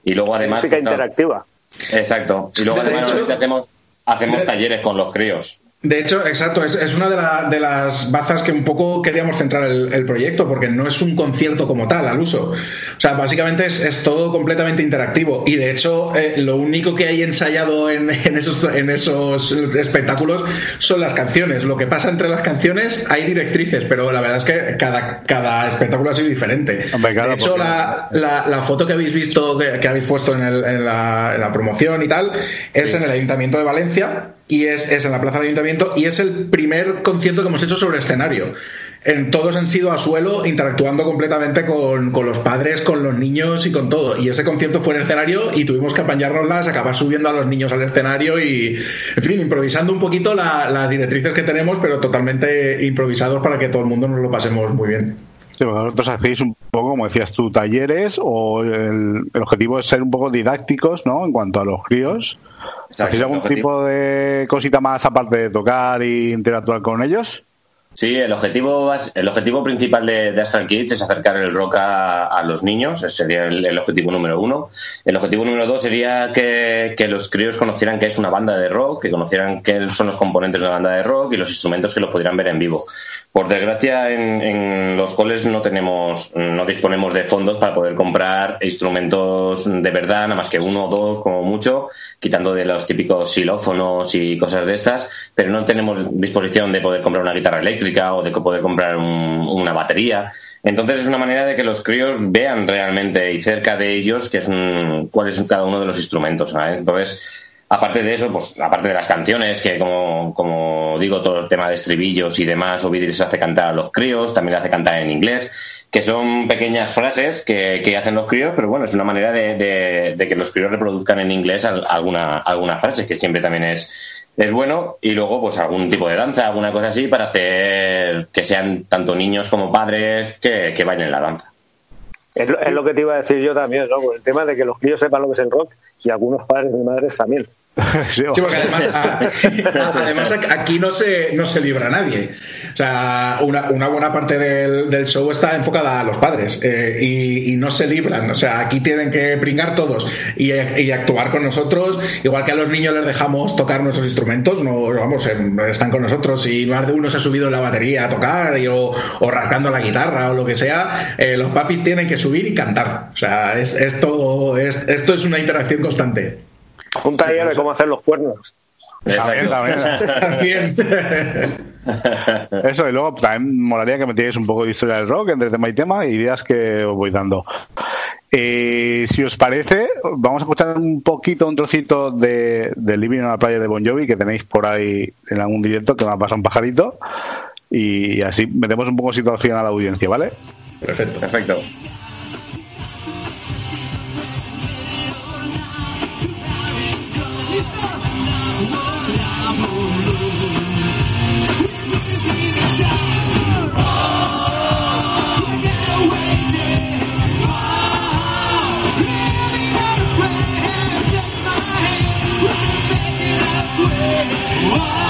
Y luego además... Música interactiva. Exacto. Y luego De además hecho- hacemos, hacemos talleres con los críos. De hecho, exacto, es, es una de, la- de las bazas que un poco queríamos centrar el, el proyecto, porque no es un concierto como tal al uso. O sea, básicamente es, es todo completamente interactivo. Y de hecho, eh, lo único que hay ensayado en, en esos, en esos espectáculos son las canciones. Lo que pasa entre las canciones hay directrices, pero la verdad es que cada, cada espectáculo ha sido diferente. claro, de hecho, la, la, la foto que habéis visto, que, que habéis puesto en, el- en la, en la promoción y tal, es en el Ayuntamiento de Valencia y es, es en la Plaza del Ayuntamiento y es el primer concierto que hemos hecho sobre escenario. En, todos han sido a suelo, interactuando completamente con, con los padres, con los niños y con todo. Y ese concierto fue en el escenario y tuvimos que apañárnoslas, acabar subiendo a los niños al escenario y, en fin, improvisando un poquito la- las directrices que tenemos, pero totalmente improvisados para que todo el mundo nos lo pasemos muy bien. Sí, vosotros hacéis un poco, como decías tú, talleres o el, el objetivo es ser un poco didácticos, ¿no? En cuanto a los críos. Exacto, ¿Hacéis algún tipo de cosita más aparte de tocar y interactuar con ellos? Sí, el objetivo, el objetivo principal de, de Astral Kids es acercar el rock a, a los niños, ese sería el, el objetivo número uno. El objetivo número dos sería que, que los críos conocieran que es una banda de rock, que conocieran qué son los componentes de una banda de rock y los instrumentos que los pudieran ver en vivo. Por desgracia, en, en los coles no tenemos, no disponemos de fondos para poder comprar instrumentos de verdad, nada más que uno o dos como mucho, quitando de los típicos xilófonos y cosas de estas, pero no tenemos disposición de poder comprar una guitarra eléctrica o de poder comprar un- una batería. Entonces es una manera de que los críos vean realmente y cerca de ellos qué es un, cuál es cada uno de los instrumentos. Entonces, aparte de eso, pues aparte de las canciones, que como, como digo, todo el tema de estribillos y demás, Ovidio les hace cantar a los críos, también hace cantar en inglés, que son pequeñas frases que, que hacen los críos, pero bueno, es una manera de, de- de que los críos reproduzcan en inglés al- alguna, alguna frase, que siempre también es, es bueno, y luego pues algún tipo de danza, alguna cosa así, para hacer que sean tanto niños como padres que, que bailen la danza. Es lo, es lo que te iba a decir yo también, ¿no? El tema de que los críos sepan lo que es el rock y algunos padres y madres también. Sí, porque además, a- además aquí no se, no se libra nadie. O sea, una, una buena parte del, del show está enfocada a los padres eh, y, y no se libran. O sea, aquí tienen que pringar todos y, y actuar con nosotros. Igual que a los niños les dejamos tocar nuestros instrumentos, no vamos, em, están con nosotros. Y más de uno se ha subido en la batería a tocar y, o, o rascando la guitarra o lo que sea, eh, los papis tienen que subir y cantar. O sea, es, es todo, es- esto es una interacción constante. Un taller de cómo hacer los cuernos. También, también. Eso, y luego también molaría que metierais un poco de historia del rock entre tema y tema y ideas que os voy dando. Eh, si os parece, vamos a escuchar un poquito, un trocito de, de Living on a Playa de Bon Jovi que tenéis por ahí en algún directo que me ha pasado un pajarito y así metemos un poco de situación a la audiencia, ¿vale? Perfecto. Perfecto. Bueno,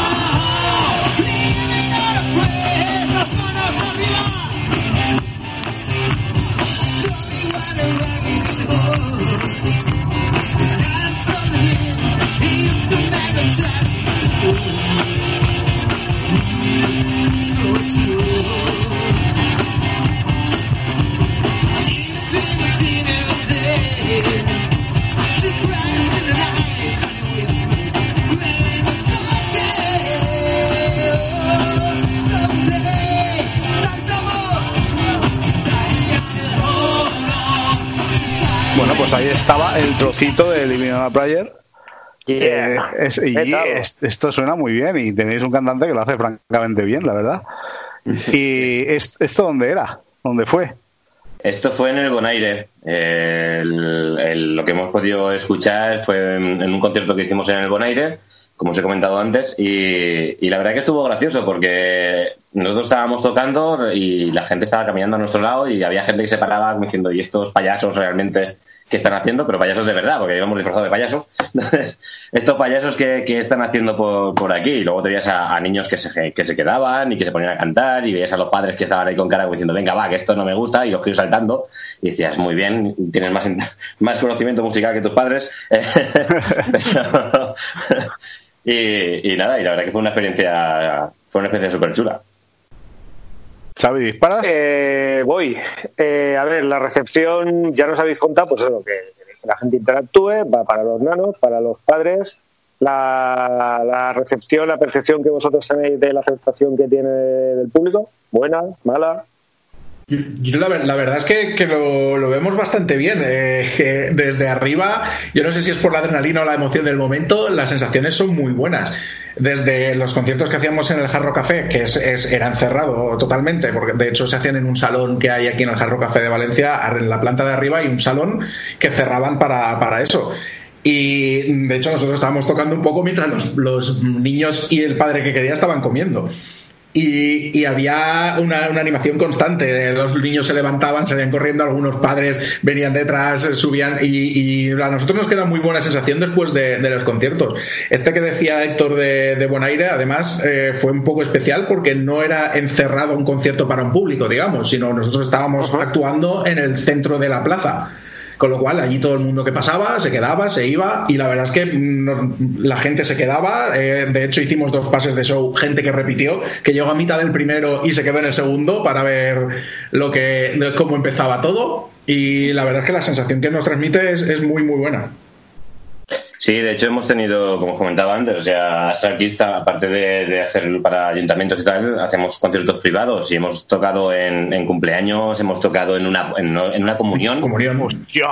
ahí estaba el trocito de Living on a Prayer. Eh, es- y es- esto suena muy bien y tenéis un cantante que lo hace francamente bien, la verdad. ¿Y es- esto dónde era? ¿Dónde fue? Esto fue en el Bonaire. Eh, el- el- lo que hemos podido escuchar fue en, en un concierto que hicimos en el Bonaire, como os he comentado antes, y, y la verdad que estuvo gracioso porque nosotros estábamos tocando y la gente estaba caminando a nuestro lado y había gente que se paraba diciendo, ¿y estos payasos realmente qué están haciendo? Pero payasos de verdad, porque íbamos disfrazados de payasos. Entonces, estos payasos que, que están haciendo por, por aquí, y luego te veías a, niños que se, que se quedaban y que se ponían a cantar, y veías a los padres que estaban ahí con cara diciendo, venga, va, que esto no me gusta, y los críos saltando, y decías, muy bien, tienes más, más conocimiento musical que tus padres. Y, y nada, y la verdad que fue una experiencia, fue una experiencia súper chula. Xavi, disparas. Eh, voy. Eh, a ver, la recepción, ya nos habéis contado, pues eso, que, que la gente interactúe, va para los nanos, para los padres. La, la recepción, la percepción que vosotros tenéis de la aceptación que tiene del público, buena, mala. Yo, la, ver- la verdad es que, lo, vemos bastante bien. eh, desde arriba, yo no sé si es por la adrenalina o la emoción del momento, las sensaciones son muy buenas. Desde los conciertos que hacíamos en el Jarro Café, que es, es- era encerrado totalmente, porque de hecho se hacían en un salón que hay aquí en el Jarro Café de Valencia, en la planta de arriba hay un salón que cerraban para, eso. Y de hecho nosotros estábamos tocando un poco mientras los niños y el padre que quería estaban comiendo. Y, y había una, una animación constante. Los niños se levantaban, salían corriendo, algunos padres venían detrás, subían. Y, y a nosotros nos queda muy buena sensación después de, de los conciertos. Este que decía Héctor de, de Bonaire, además, eh, fue un poco especial porque no era encerrado un concierto para un público, digamos, sino nosotros estábamos actuando en el centro de la plaza. Con lo cual, allí todo el mundo que pasaba se quedaba, se iba, y la verdad es que mm, la gente se quedaba. eh, de hecho, hicimos dos pases de show, gente que repitió, que llegó a mitad del primero y se quedó en el segundo para ver lo que, cómo empezaba todo. Y la verdad es que la sensación que nos transmite es muy, muy buena. Sí, de hecho hemos tenido, como os comentaba antes, o sea, Astral Kids, aparte de, de hacer para ayuntamientos y tal, hacemos conciertos privados y hemos tocado en, en cumpleaños, hemos tocado en una, en, en una comunión,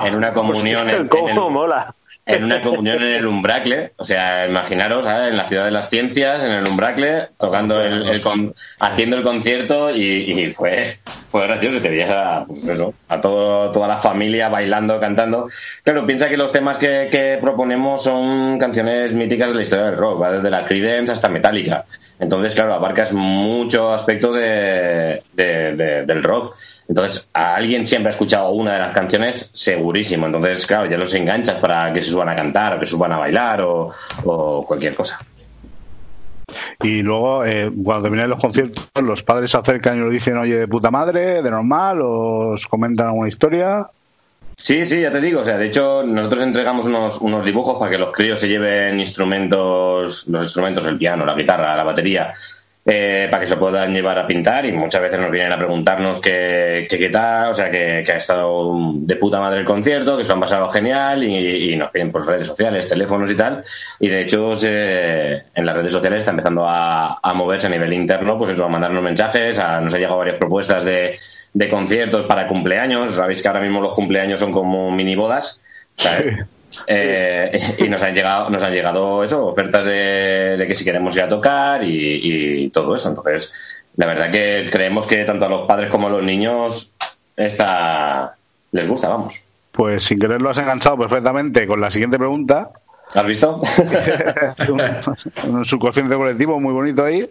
en una comunión en, en el- ¿Cómo mola? En una comunión en el Umbracle, o sea, imaginaros, en la ciudad de las ciencias, en el Umbracle, tocando el, con- haciendo el concierto y, fue fue gracioso, te veías a, pues eso, a todo, toda la familia bailando, cantando. Claro, piensa que los temas que, que proponemos son canciones míticas de la historia del rock, ¿va? desde la Creedence hasta Metallica. Entonces, claro, abarcas mucho aspecto de- del rock. Entonces, a alguien siempre ha escuchado una de las canciones, segurísimo. Entonces, claro, ya los enganchas para que se suban a cantar o que suban a bailar o, o cualquier cosa. Y luego, eh, cuando terminan los conciertos, los padres se acercan y nos dicen, oye, de puta madre, de normal, o os comentan alguna historia. Sí, sí, ya te digo. O sea, de hecho, nosotros entregamos unos, unos dibujos para que los críos se lleven instrumentos, los instrumentos, el piano, la guitarra, la batería, eh, para que se puedan llevar a pintar y muchas veces nos vienen a preguntarnos qué, qué, qué tal, o sea, que, ha estado de puta madre el concierto, que se lo han pasado genial y, nos piden por redes sociales, teléfonos y tal. Y de hecho, en las redes sociales está empezando a, moverse a nivel interno, pues eso, a mandarnos mensajes, nos han llegado varias propuestas de, conciertos para cumpleaños. Sabéis que ahora mismo los cumpleaños son como mini bodas. Eh, y nos han llegado nos han llegado eso ofertas de, de que si queremos ir a tocar y, y todo eso entonces la verdad que creemos que tanto a los padres como a los niños esta les gusta vamos Pues sin querer lo has enganchado perfectamente con la siguiente pregunta. ¿Has visto? un, un subconsciente colectivo muy bonito ahí.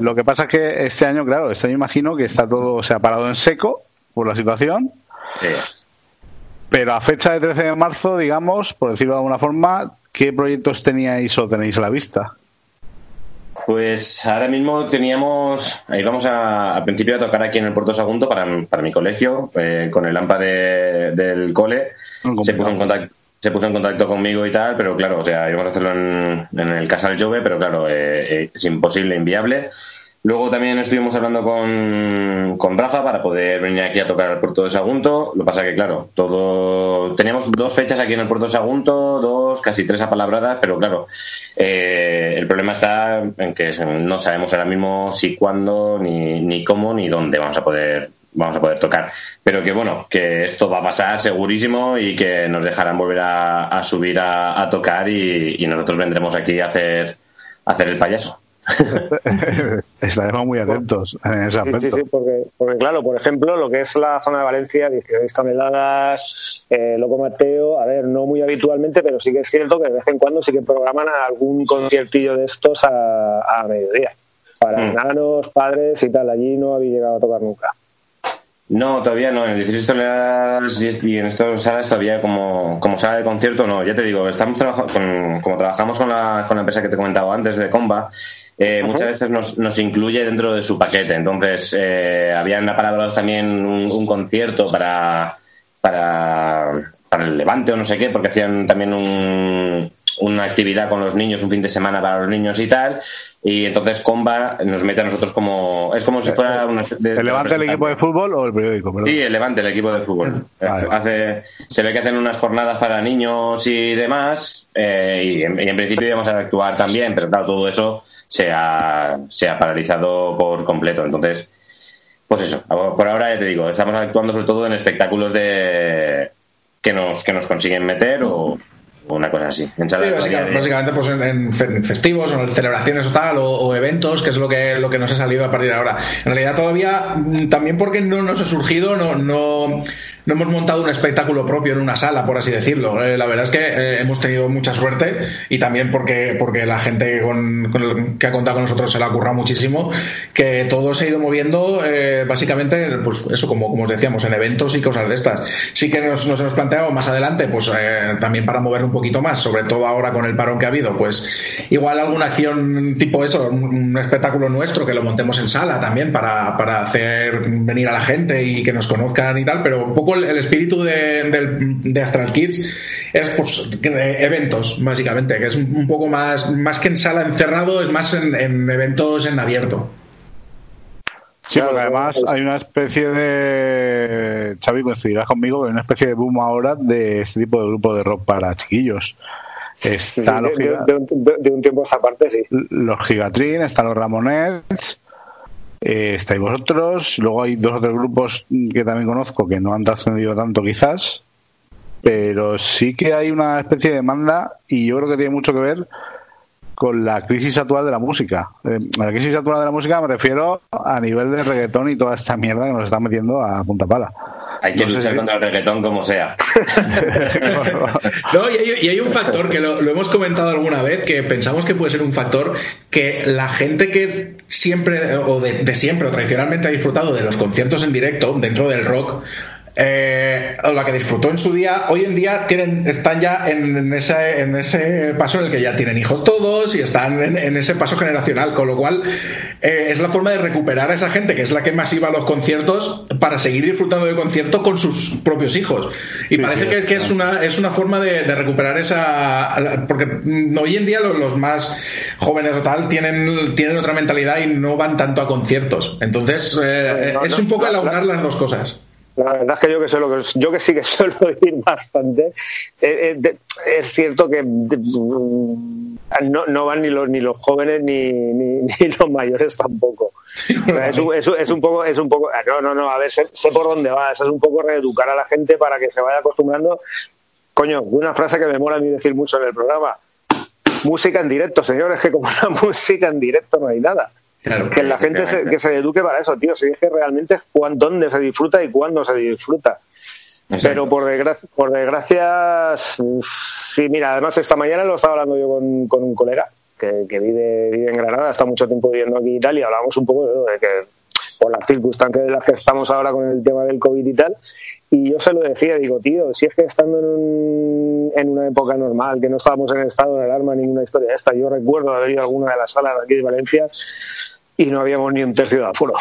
Lo que pasa es que este año, claro, este año imagino que está todo, se ha parado en seco por la situación. Pero a fecha de 13 de marzo, digamos, por decirlo de alguna forma, ¿qué proyectos teníais o tenéis a la vista? Pues ahora mismo teníamos, ahí vamos a, al principio a tocar aquí en el Puerto Sagunto para, para mi colegio, eh, con el AMPA de- del cole. Se puso, en contacto, se puso en contacto conmigo y tal, pero claro, o sea, íbamos a hacerlo en, en el Casal Jove, pero claro, eh, eh, es imposible, inviable. Luego también estuvimos hablando con, con Rafa para poder venir aquí a tocar al puerto de Sagunto. Lo pasa que, claro, todo teníamos dos fechas aquí en el puerto de Sagunto, dos, casi tres apalabradas, pero claro, eh, el problema está en que no sabemos ahora mismo si cuándo, ni, ni cómo, ni dónde vamos a poder vamos a poder tocar. Pero que bueno, que esto va a pasar segurísimo y que nos dejarán volver a, subir a, tocar y, y nosotros vendremos aquí a hacer, a hacer el payaso. Estaremos muy atentos en ese Sí, sí, aspecto. sí, porque, porque claro, por ejemplo, lo que es la zona de Valencia, 16 toneladas, eh, Loco Mateo, a ver, no muy habitualmente, pero sí que es cierto que de vez en cuando sí que programan algún conciertillo de estos a, a mediodía. Para Mm. enanos, padres y tal, allí no había llegado a tocar nunca. No, todavía no. En el 16 toneladas y en estas salas todavía como, como sala de concierto no. Ya te digo, estamos trabajando con, como trabajamos con la, con la empresa que te he comentado antes de Comba, eh, muchas veces nos, nos incluye dentro de su paquete. Entonces, eh, habían apalabrados también un, un concierto para, para, para el Levante o no sé qué, porque hacían también un, una actividad con los niños, un fin de semana para los niños y tal. Y entonces Comba nos mete a nosotros como. Es como si fuera una. de- ¿El Levante el equipo de fútbol o el periódico? Perdón. Sí, el Levante, el equipo de fútbol. Hace, se ve que hacen unas jornadas para niños y demás, eh, y, en, y en principio íbamos a actuar también, pero claro, todo eso se ha, se ha paralizado por completo. Entonces, pues eso, por ahora ya te digo, estamos actuando sobre todo en espectáculos de que nos, que nos consiguen meter o una cosa así. En Sí, de- básicamente pues en, en fe- en festivos o en celebraciones o tal o, o eventos que es lo que lo que nos ha salido a partir de ahora en realidad todavía mm, también porque no nos ha surgido no no no hemos montado un espectáculo propio en una sala por así decirlo. Eh, la verdad es que eh, hemos tenido mucha suerte y también porque porque la gente con, con que ha contado con nosotros se la ha currado muchísimo que todo se ha ido moviendo eh, básicamente pues eso como como os decíamos en eventos y cosas de estas. Sí que nos, nos hemos planteado más adelante pues eh, también para mover un poquito más sobre todo ahora con el parón que ha habido pues igual alguna acción tipo eso un, un espectáculo nuestro que lo montemos en sala también para, para hacer venir a la gente y que nos conozcan y tal pero un poco el, el espíritu de, Astral Kids es pues eventos básicamente que es un, un poco más más que en sala encerrado es más en, en eventos en abierto Sí, porque además hay una especie de. Xavi, coincidirás conmigo, que hay una especie de boom ahora de este tipo de grupo de rock para chiquillos. Está de, los, de- giga- de un, de- de un tiempo a esta parte, sí. los Gigatrin, están los Ramonets, eh, estáis vosotros. Luego hay dos o tres grupos que también conozco que no han trascendido tanto, quizás. Pero sí que hay una especie de demanda y yo creo que tiene mucho que ver con la crisis actual de la música. Eh, a la crisis actual de la música me refiero a nivel de reggaetón y toda esta mierda que nos está metiendo a punta pala. Hay que No luchar si- contra el reggaetón como sea. No, y hay, y hay un factor que lo, lo hemos comentado alguna vez, que pensamos que puede ser un factor que la gente que siempre, o de, de siempre, o tradicionalmente ha disfrutado de los conciertos en directo dentro del rock, eh, la que disfrutó en su día, hoy en día tienen, están ya en, ese, en ese paso en el que ya tienen hijos todos y están en, ese paso generacional, con lo cual eh, es la forma de recuperar a esa gente que es la que más iba a los conciertos para seguir disfrutando de concierto con sus propios hijos. Y parece que, que, es, una, es una forma de, recuperar esa... Porque hoy en día los, más jóvenes o tal tienen, tienen otra mentalidad y no van tanto a conciertos. Entonces eh, es un poco el aunar las dos cosas. La verdad es que yo que, lo que, yo que sí que suelo ir bastante, eh, eh, es cierto que mm, no, no, van ni los, ni los jóvenes ni, ni, los mayores tampoco. es, un, es, un poco, es un poco, no, no, no, a ver, sé, por dónde va, es un poco reeducar a la gente para que se vaya acostumbrando. Coño, una frase que me mola a mí decir mucho en el programa. Música en directo, señores, que como la música en directo no hay nada que la gente se, que se eduque para eso, tío. Si es que realmente es dónde se disfruta y cuándo se disfruta. Pero por desgracia, por desgracia, sí, mira, además esta mañana lo estaba hablando yo con, con un colega que, que vive, vive, en Granada, está mucho tiempo viviendo aquí y tal, y hablamos un poco de, que por las circunstancias de las que estamos ahora con el tema del COVID y tal, y yo se lo decía, digo, tío, si es que estando en, en una época normal, que no estábamos en estado de alarma, ninguna historia esta, yo recuerdo haber ido a alguna de las salas de aquí de Valencia y no habíamos ni un tercio de aforo.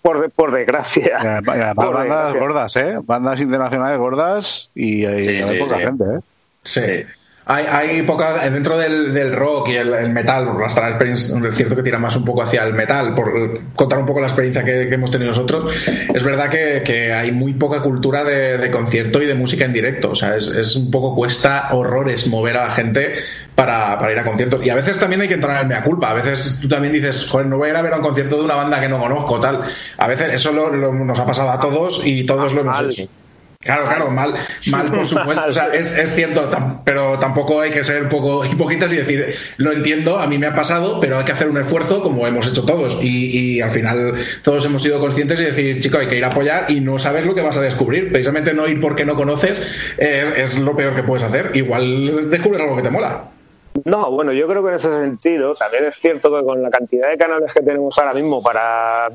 Por, por, desgracia. bandas gordas, ¿eh? Bandas internacionales gordas y, hay poca gente, ¿eh? Sí. Hay, hay poca, dentro del, del rock y el, metal, por es cierto que tira más un poco hacia el metal, por contar un poco la experiencia que, hemos tenido nosotros, es verdad que, que hay muy poca cultura de, de, concierto y de música en directo, o sea, es, es, un poco cuesta horrores mover a la gente para, para, ir a conciertos. Y a veces también hay que entrar en el mea culpa, a veces tú también dices, joder, no voy a ir a ver a un concierto de una banda que no conozco, tal. A veces eso lo, nos ha pasado a todos y todos lo hemos hecho. Claro, claro, mal, mal por supuesto. O sea, es, es cierto, pero tampoco hay que ser un poco hipócritas y decir, lo entiendo, a mí me ha pasado, pero hay que hacer un esfuerzo como hemos hecho todos. Y, y al final todos hemos sido conscientes y decir, chico, hay que ir a apoyar y no saber lo que vas a descubrir. Precisamente no ir porque no conoces eh, es lo peor que puedes hacer. Igual descubres algo que te mola. No, bueno, yo creo que en ese sentido también es cierto que con la cantidad de canales que tenemos ahora mismo para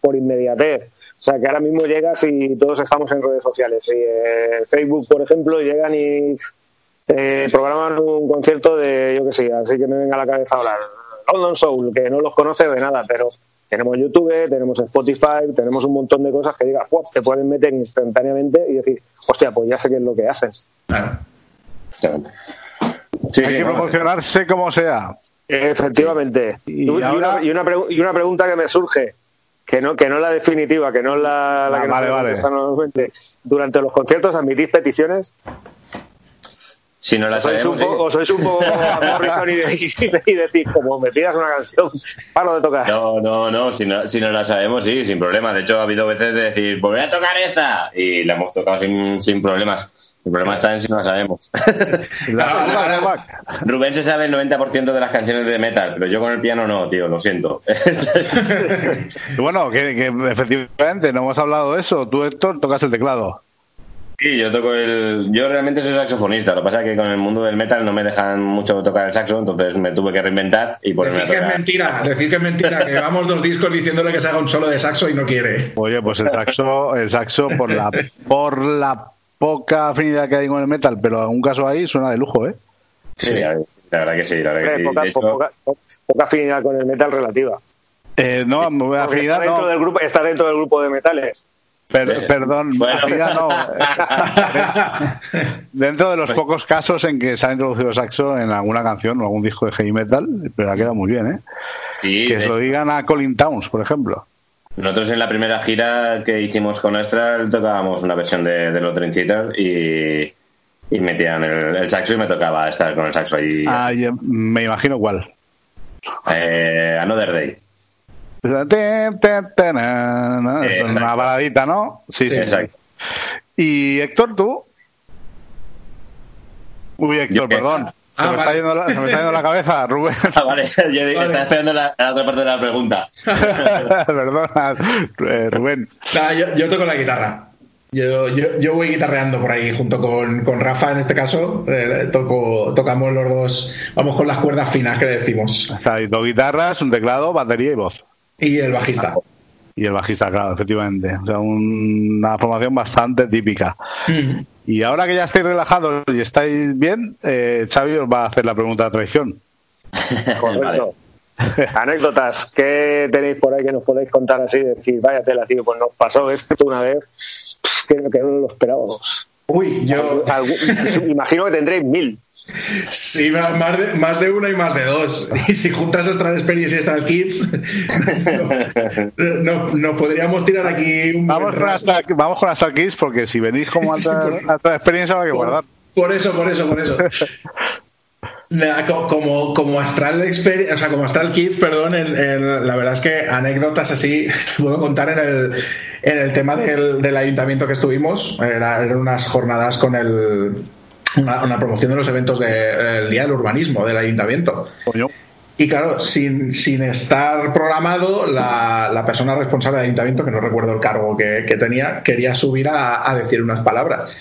por inmediatez sea, que ahora mismo llegas y todos estamos en redes sociales. Y, eh, Facebook, por ejemplo, llegan y eh, programan un concierto de, yo qué sé, así que me venga a la cabeza ahora, London Soul, que no los conoce de nada, pero tenemos YouTube, tenemos Spotify, tenemos un montón de cosas que digas, te pueden meter instantáneamente y decir, hostia, pues ya sé qué es lo que hacen. Sí, Hay que promocionarse como sea. Efectivamente. Y, una, y, una, y una pregunta que me surge que no, que no la definitiva, que no la, la que vale, vale. normalmente. Durante los conciertos admitís peticiones. Si no la sabemos. O sois un poco Morrison y, y, decís, como me pidas una canción, paro de tocar. No, no, no si, no, si no la sabemos, sí, sin problema. De hecho, ha habido veces de decir, pues voy a tocar esta. Y la hemos tocado sin, sin problemas. El problema está en si no la sabemos. Rubén se sabe el 90% de las canciones de metal, pero yo con el piano no, tío, lo siento. bueno, que, efectivamente no hemos hablado de eso. Tú, Héctor, tocas el teclado. Sí, yo toco el. Yo realmente soy saxofonista. Lo que pasa es que con el mundo del metal no me dejan mucho tocar el saxo, entonces me tuve que reinventar y ponerme decir a que es mentira, decir que es mentira, que llevamos dos discos diciéndole que se haga un solo de saxo y no quiere. Oye, pues el saxo, el saxo por la por la poca afinidad que hay con el metal, pero en un caso ahí suena de lujo, ¿eh? Sí, la verdad que sí, la verdad que sí. Poca, poca, afinidad con el metal relativa. Eh, no, afinidad está dentro, del grupo, está dentro del grupo de metales. perdón, afinidad no. dentro de los pocos casos en que se ha introducido saxo en alguna canción o algún disco de heavy metal, pero ha quedado muy bien, ¿eh? Sí, que se lo digan a Colin Towns, por ejemplo. Nosotros en la primera gira que hicimos con Astral tocábamos una versión de, de Lotrin Theater y, y metían el, saxo y me tocaba estar con el saxo ahí. Ah, me imagino cuál. Eh, Another Day. Es una baladita, ¿no? Sí, sí. Exacto. ¿Y Héctor, tú? Uy, Héctor, perdón. Se, me está yendo la, se, me está yendo la, cabeza, Rubén. Ah, vale, yo estaba esperando la, la, otra parte de la pregunta. Perdona, eh, Rubén. yo, yo, toco la guitarra. Yo, yo, yo, voy guitarreando por ahí junto con, con Rafa en este caso. Eh, toco, tocamos los dos, vamos con las cuerdas finas que decimos. O sea, hay dos guitarras, un teclado, batería y voz. Y el bajista. Y el bajista, claro, efectivamente. O sea, un- una formación bastante típica. Y ahora que ya estáis relajados y estáis bien, eh, Xavi os va a hacer la pregunta de traición. Correcto. Anécdotas, ¿qué tenéis por ahí que nos podéis contar así? Decir, vaya tela, tío, pues nos pasó esto una vez que, que no lo esperábamos. Uy, yo. Algún- imagino que tendréis mil. Sí, más de, más de una y más de dos. Y si juntas Astral Experience y Astral Kids, no, no- no podríamos tirar aquí un Vamos con. Astral, vamos con Astral Kids porque si venís como a otra experiencia habrá que guardar. Por eso, por eso, por eso. Como, como Astral Experi- o sea, como Astral Kids, perdón, en- en- la verdad es que anécdotas así puedo contar en el, en el tema del, del ayuntamiento que estuvimos. Era- eran unas jornadas con el, una, una promoción de los eventos del Día del Urbanismo del ayuntamiento. Y claro, sin, sin estar programado, la, la persona responsable del ayuntamiento, que no recuerdo el cargo que, que tenía, quería subir a, a decir unas palabras.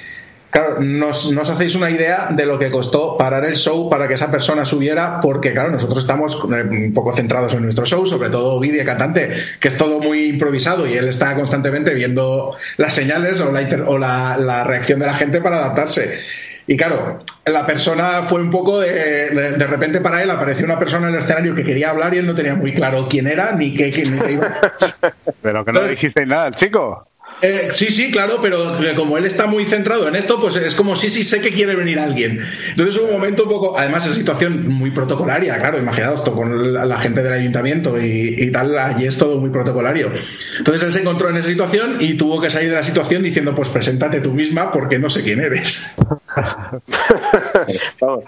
Claro, nos, no os hacéis una idea de lo que costó parar el show para que esa persona subiera, porque claro, nosotros estamos eh, un poco centrados en nuestro show, sobre todo Vidi, el cantante, que es todo muy improvisado y él está constantemente viendo las señales o la, inter- o la, la reacción de la gente para adaptarse. Y claro, la persona fue un poco de, de, repente para él apareció una persona en el escenario que quería hablar y él no tenía muy claro quién era ni qué, quién- iba. Pero que no dijisteis nada al chico. Eh, sí, sí, claro, pero eh, como él está muy centrado en esto, pues es como sí, sí, sé que quiere venir alguien. Entonces un momento un poco, además es situación muy protocolaria, claro, imaginaos esto con la, la gente del ayuntamiento y, y tal, allí es todo muy protocolario. Entonces él se encontró en esa situación y tuvo que salir de la situación diciendo, pues preséntate tú misma porque no sé quién eres. Vamos,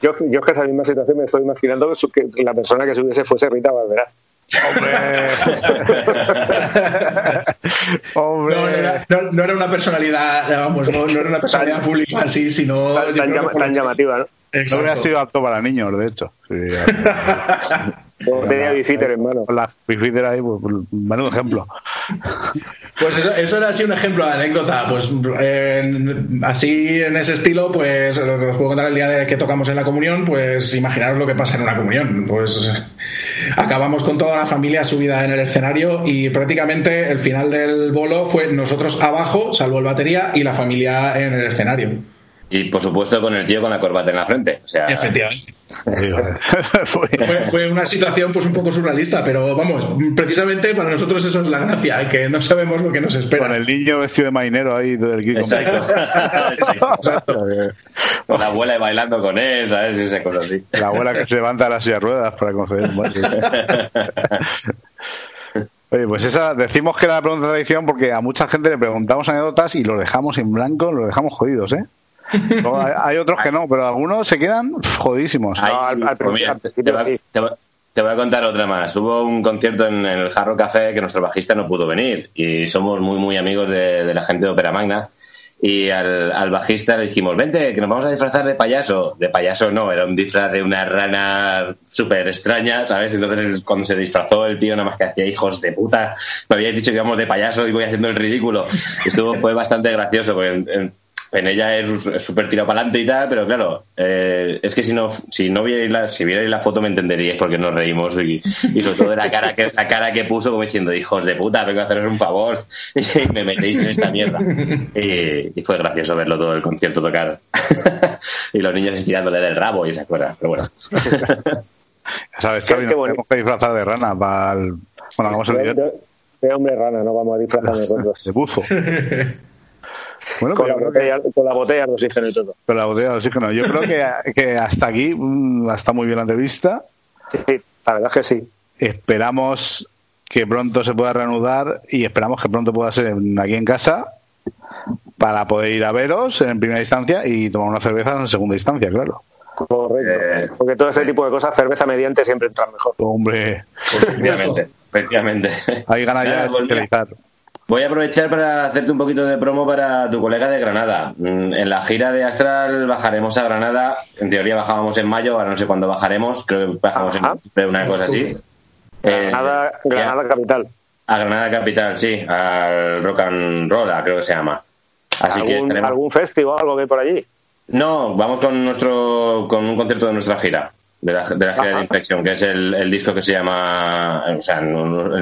yo, yo que esa misma situación me estoy imaginando que, la persona que subiese fuese Rita Barberá. Hombre. No, no era, no- no era una personalidad, vamos, no, no era una personalidad pública así, sino... Tan, tan llama- por- tan llamativa, ¿no? No hubiera Exacto. sido apto para niños, de hecho. Sí, Tenía bifiter en mano. con la bifiter ahí, pues, menudo ejemplo. Pues eso, eso era así un ejemplo de anécdota. Pues en- así en ese estilo, pues os puedo contar el día de que tocamos en la comunión, pues imaginaros lo que pasa en una comunión. Pues acabamos con toda la familia subida en el escenario y prácticamente el final del bolo fue nosotros abajo, salvo el batería, y la familia en el escenario. Y por supuesto con el tío con la corbata en la frente. O sea, Efectivamente. Fue- una situación pues un poco surrealista, pero vamos, precisamente para nosotros eso es la gracia, que no sabemos lo que nos espera. Con el niño vestido de marinero ahí del Kiko. Exacto. Exacto. Con la abuela bailando con él, ¿sabes? Y esa cosa así. La abuela que se levanta de las silla de ruedas para conceder un. Oye, pues esa, decimos que era la pregunta de tradición porque a mucha gente le preguntamos anécdotas y los dejamos en blanco, los dejamos jodidos, ¿eh? Luego hay, hay otros que no, pero algunos se quedan jodísimos. Ay, No, al- al pues mira, te, voy, te voy- te voy a contar otra más. Hubo un concierto en, en el Jarro Café que nuestro bajista no pudo venir y somos muy, muy amigos de, de la gente de Opera Magna. Y al, al bajista le dijimos, vente, que nos vamos a disfrazar de payaso. De payaso no, era un disfraz de una rana súper extraña, ¿sabes? Entonces cuando se disfrazó el tío nada más que hacía hijos de puta. Me había dicho que íbamos de payaso y voy haciendo el ridículo. Estuvo, fue bastante gracioso porque en- en- Penella es es súper tirado para adelante y tal, pero claro, eh, es que si no, si no vierais la, si vierais la foto me entenderíais porque nos reímos y, y sobre todo de la cara que, la cara que puso como diciendo, hijos de puta, vengo a haceros un favor y me metéis en esta mierda. Y, y fue gracioso verlo todo el concierto tocar. y los niños estirándole del rabo y se acuerda, pero bueno. Sabes, Xavi, nos tenemos que disfrazar de rana para el... Bueno, hagamos el De, video de- de hombre rana, no vamos a disfrazar nosotros. de buzo. Bueno, Con la, creo que botella, con la botella de oxígeno y todo. con la botella de oxígeno. Yo creo que, que hasta aquí mm, está muy bien la entrevista. Sí, la verdad es que sí. Esperamos que pronto se pueda reanudar y esperamos que pronto pueda ser en- aquí en casa para poder ir a veros en primera instancia y tomar una cerveza en segunda instancia, claro. Correcto. Eh, Porque todo ese tipo de cosas, cerveza mediante, siempre entran mejor. Hombre, Efectivamente, efectivamente. hay ganas ya de socializar. Voy a aprovechar para hacerte un poquito de promo para tu colega de Granada. Mm, En la gira de Astral bajaremos a Granada. En teoría bajábamos en mayo, ahora no sé cuándo bajaremos. Creo que bajamos Ajá. en una cosa así. Eh, Granada, Granada capital. A Granada Capital, sí. Al Rock and Roll, creo que se llama. Así que ¿Algún, estaremos. ¿Algún festival algo que hay por allí? No, vamos con nuestro con un concierto de nuestra gira. de la, de la gira de Inflexion, que es el, el disco que se llama, o sea, el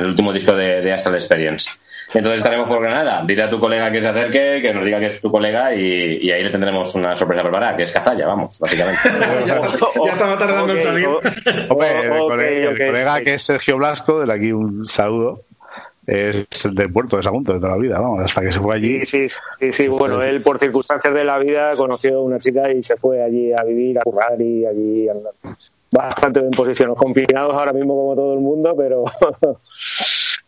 último disco de, de Astral Experience. Entonces estaremos por Granada. Dile a tu colega que se acerque, que nos diga que es tu colega y, y ahí le tendremos una sorpresa preparada, que es Cazalla, vamos, básicamente. ya, ya estaba tardando en salir. Hombre, el, colega, el colega que es Sergio Blasco, de aquí un saludo, es el del puerto de Sagunto de toda la vida, vamos, hasta que se fue allí. Sí, sí, sí, sí, bueno, él por circunstancias de la vida conoció a una chica y se fue allí a vivir, a currar y allí andar. Bastante bien posicionados, confinados ahora mismo como todo el mundo, pero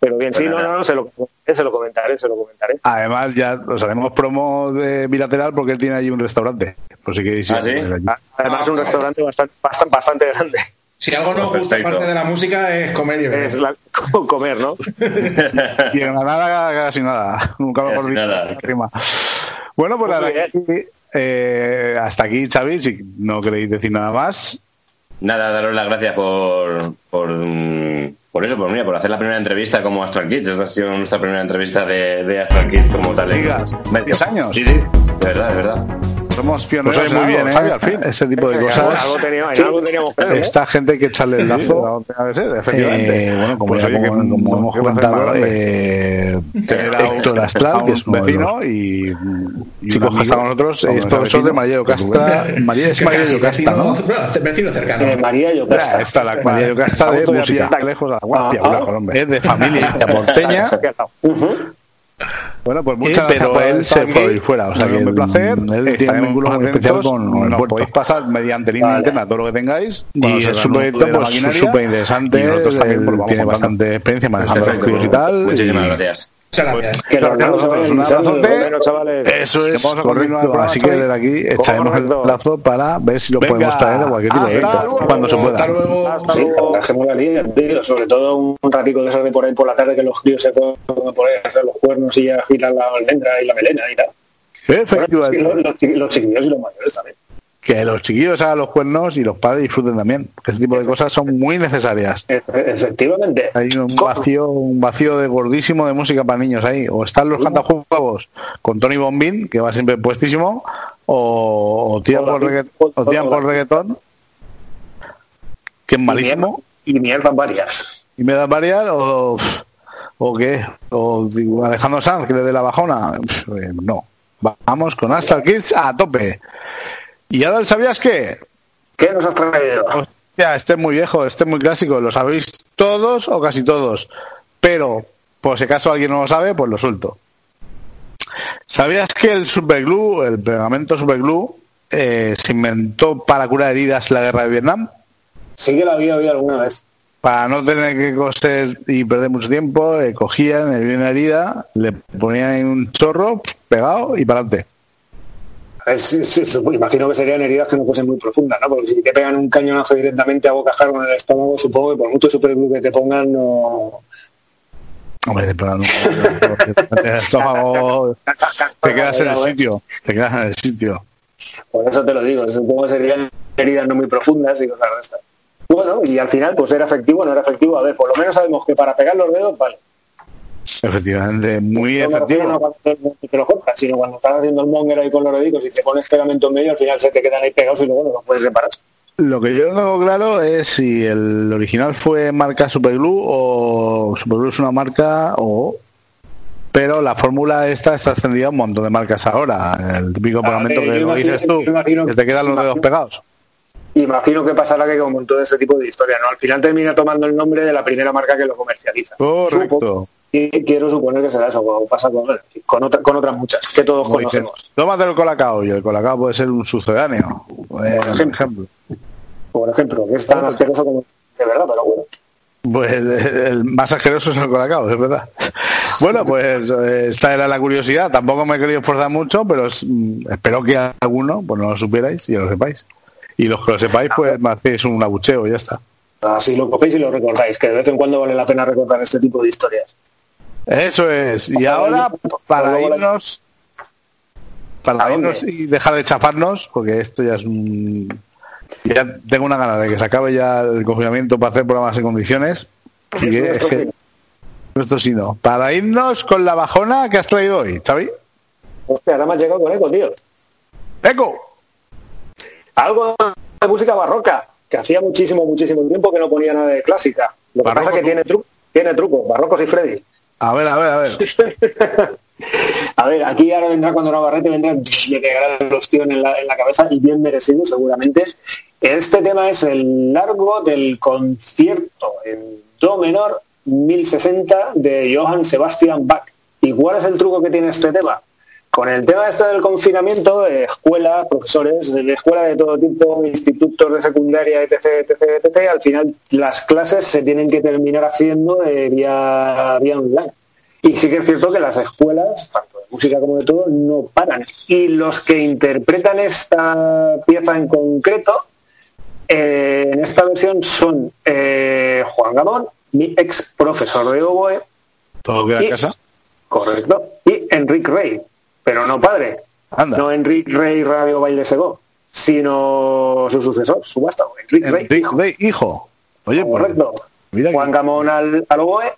pero bien, sí, no, no, no, se lo, se lo comentaré, se lo comentaré. Además, ya os haremos promo de bilateral porque él tiene allí un restaurante. Por si queréis ir ¿Ah, sí? a comer allí. Además, un restaurante bastante, bastante, bastante grande. Si algo no gusta aparte de la música es comer y beber. Es la- comer, ¿no? Y en Granada casi nada. Nunca mejor Casi nada. rima. Bueno, pues bien. aquí, eh, hasta aquí, Xavi, si no queréis decir nada más. Nada, daros las gracias por, por, por eso, por, mira, por hacer la primera entrevista como Astral Kids. Esta ha sido nuestra primera entrevista de, de Astral Kids como tal. Digas, Me- 10 años. Sí, sí, de verdad, de verdad. Somos pioneros Pues en muy bien, ¿eh? Al fin. Ese tipo de cosas. algo teníamos- en algo teníamos que ver, ¿eh? Esta gente hay que echarle el lazo. ser, efectivamente. Eh, bueno, como, Pues, ya oye, como, que- como hemos comentado, eh, un- Héctor un que es de vecino y, y chicos un que está con nosotros, es profesor vecino, de María Yocasta. María es María Yocasta, ¿no? vecino, cercano. Eh, María Yocasta. Ya, está la María Yocasta de música. lejos la guardia, Ah, hombre. Es de familia porteña. Bueno, pues muchas gracias pero él se fue ir fuera, o sea Un que él- placer. él tiene un vínculo muy especial con el Nos puerto. podéis pasar mediante línea Vale. interna todo lo que tengáis. Y es un proyecto pues súper interesante. Y nosotros también pues, tiene contando. bastante experiencia manejando críos y tal. Muchísimas y- gracias. Muchas gracias. Que se vayan Un abrazote. chavales. Eso es Vamos a continuar el correcto. programa, Así que desde aquí echaremos el plazo para ver si lo Venga. podemos traer a cualquier tipo de Hasta evento. luego. Cuando se Hasta pueda. luego. Hasta sí, dejemos la línea, tío. Sobre todo un ratico de esos de por ahí por la tarde que los críos se pueden por ahí hacer los cuernos y ya giran la almendra y la melena y tal. Bueno, sí, Efectivamente. los, los chiqui- los chiquillos y los mayores también. Que los chiquillos hagan los cuernos y los padres disfruten también. Que ese tipo de cosas son muy necesarias. E- Efectivamente. Hay un vacío, un vacío de gordísimo de música para niños ahí. O están los cantajuegos con Tony Bombín, que va siempre puestísimo, o, o tiran por reggaetón, o tiran por reggaetón, que es malísimo, Y mierdas varias. y me da varias, o, o qué, o Alejandro Sanz, que le dé la bajona. Eh, No. Vamos con Astral Kids a tope. Y ahora, ¿sabías qué? ¿Qué nos has traído? Hostia, este es muy viejo, este es muy clásico, lo sabéis todos o casi todos. Pero, por si acaso alguien no lo sabe, pues lo suelto. ¿Sabías que el superglue, el pegamento superglue, eh, se inventó para curar heridas en la guerra de Vietnam? Sí que la había oído alguna vez. Para no tener que coser y perder mucho tiempo, eh, cogían el una herida, le ponían ahí un chorro pegado y para adelante. Imagino que serían heridas que no fuesen muy profundas, ¿no? Porque si te pegan un cañonazo directamente a bocajarro en el estómago, supongo que por mucho superglue que te pongan, no. Hombre, te estómago, te quedas en el sitio, te quedas en el sitio. Por eso te lo digo, supongo que serían heridas no muy profundas y cosas de estas. Bueno, y al final, pues era efectivo no era efectivo. A ver, por lo menos sabemos que para pegar los dedos, vale. Efectivamente, muy No no efectivo. cuando te lo cortas, sino cuando estás haciendo el monger ahí con los dedicos y te pones pegamento en medio, al final se te quedan ahí pegados y luego no los puedes reparar. Lo que yo no tengo claro es si el original fue marca Superglue o Superglue es una marca o pero la fórmula esta está extendida a un montón de marcas ahora. El típico pegamento que lo dices tú, imagino- que te quedan los dedos pegados. Imagino que pasará que como en todo ese tipo de historia, ¿no? Al final termina tomando el nombre de la primera marca que lo comercializa. Correcto. Supo- y quiero suponer que será eso, como pasa con, con, otra- con otras muchas, que todos Como conocemos. Tómate el colacao y el colacao puede ser un sucedáneo. Eh, por ejemplo. Por ejemplo, que es tan asqueroso como de verdad, pero bueno. Pues eh, el más asqueroso es el colacao, es verdad. Bueno, pues eh, esta era la curiosidad. Tampoco me he querido esforzar mucho, pero mm, espero que alguno pues no lo supierais y lo sepáis. Y los que lo sepáis, pues me hacéis un abucheo y ya está. Así lo cogéis y lo recordáis, que de vez en cuando vale la pena recordar este tipo de historias. Eso es. Y ahora, para irnos, para irnos y dejar de chafarnos, porque esto ya es un... Ya tengo una gana de que se acabe ya el confinamiento para hacer programas en condiciones. Que, es que- esto sí no. Para irnos con la bajona que has traído hoy, Xavi. Hostia, ahora me has llegado con eco, tío. ¡Eco! Algo de música barroca. que hacía muchísimo, muchísimo tiempo que no ponía nada de clásica. Lo que Barroco, pasa es que tiene, tru tiene truco, Barrocos y Freddy. A ver, a ver, a ver. A ver, aquí ahora vendrá cuando Navarrete vendrá, le pegará el ostión en la, en la cabeza y bien merecido seguramente. Este tema es el largo del concierto en do menor 1060 de Johann Sebastian Bach. ¿Y cuál es el truco que tiene este tema? Con el tema este del confinamiento, eh, escuela, profesores de escuela de todo tipo, institutos de secundaria, etc., etc., etc., al final las clases se tienen que terminar haciendo eh, vía, vía online. Y sí que es cierto que las escuelas, tanto de música como de todo, no paran. Y los que interpretan esta pieza en concreto, eh, en esta versión son eh, Juan Gamón, mi ex profesor de oboe, ¿Todo queda y- casa? correcto, y Enrique Rey, pero no padre, Anda. no Enrique Rey Radio Baile Segó, sino su sucesor, su vástago, Enrique Rey, Rey, hijo. Oye, pues, correcto. mira que- Juan Gamón al, al oboe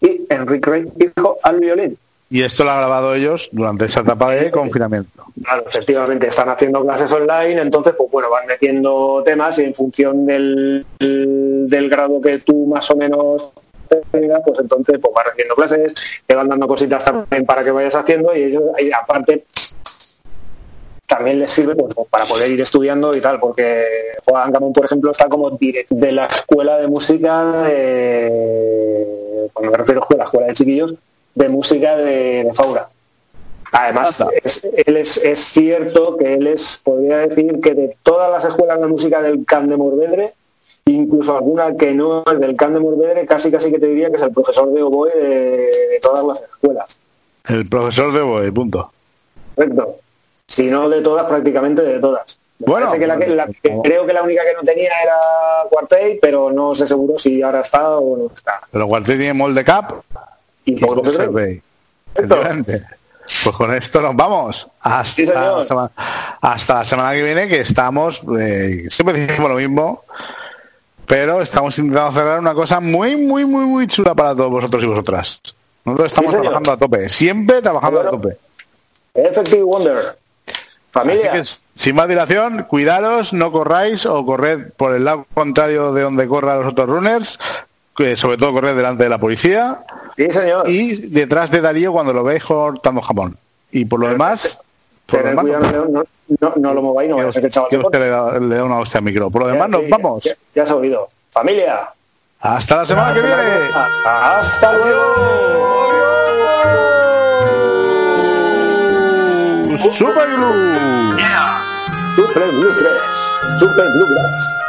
y Enrique Rey, hijo, al violín. Y esto lo han grabado ellos durante esa etapa de confinamiento. Claro, efectivamente, están haciendo clases online, entonces, pues bueno, van metiendo temas y en función del, del grado que tú más o menos pues entonces pues vas haciendo clases, te van dando cositas también para que vayas haciendo y ellos, y aparte, también les sirve pues, para poder ir estudiando y tal, porque Juan Gamón, por ejemplo, está como director de la escuela de música de, cuando me refiero a escuela, escuela de chiquillos, de música de, de Faura. Además, es, él es, es cierto que él es, podría decir que de todas las escuelas de música del Can de Morvedre, incluso alguna que no es del Can de Morvedre, casi casi que te diría que es el profesor de oboe de, todas las escuelas. El profesor de Boe, punto. Correcto. Si no de todas, prácticamente de todas. Me Bueno, que la, que- la que- como- creo que la única que no tenía era Quartey, pero no sé seguro si ahora está o no está. Pero Guarté tiene molde cap Y y por. Pues con esto nos vamos hasta, Sí, la, semana, hasta la semana que viene, que estamos, eh, siempre decimos lo mismo, pero estamos intentando cerrar una cosa muy, muy, muy, muy chula para todos vosotros y vosotras. Nosotros estamos Sí, trabajando a tope, siempre trabajando a tope. Effective Wonder. Familia. Que, sin más dilación, cuidaros, no corráis o corred por el lado contrario de donde corran los otros runners, que sobre todo corred delante de la policía Sí, señor. y detrás de Darío cuando lo veis cortando jamón. Y por lo demás, por cuidado, no, no, no, lo mováis, no vaya a ser que le, da, una hostia al micro. Por lo demás, nos vamos. Ya, ya ha oído. ¡Familia! ¡Hasta la semana hasta que viene! Hasta, ¡Hasta luego! ¡Super Blue! ¡Yeah! ¡Super Blue 3! ¡Super 3!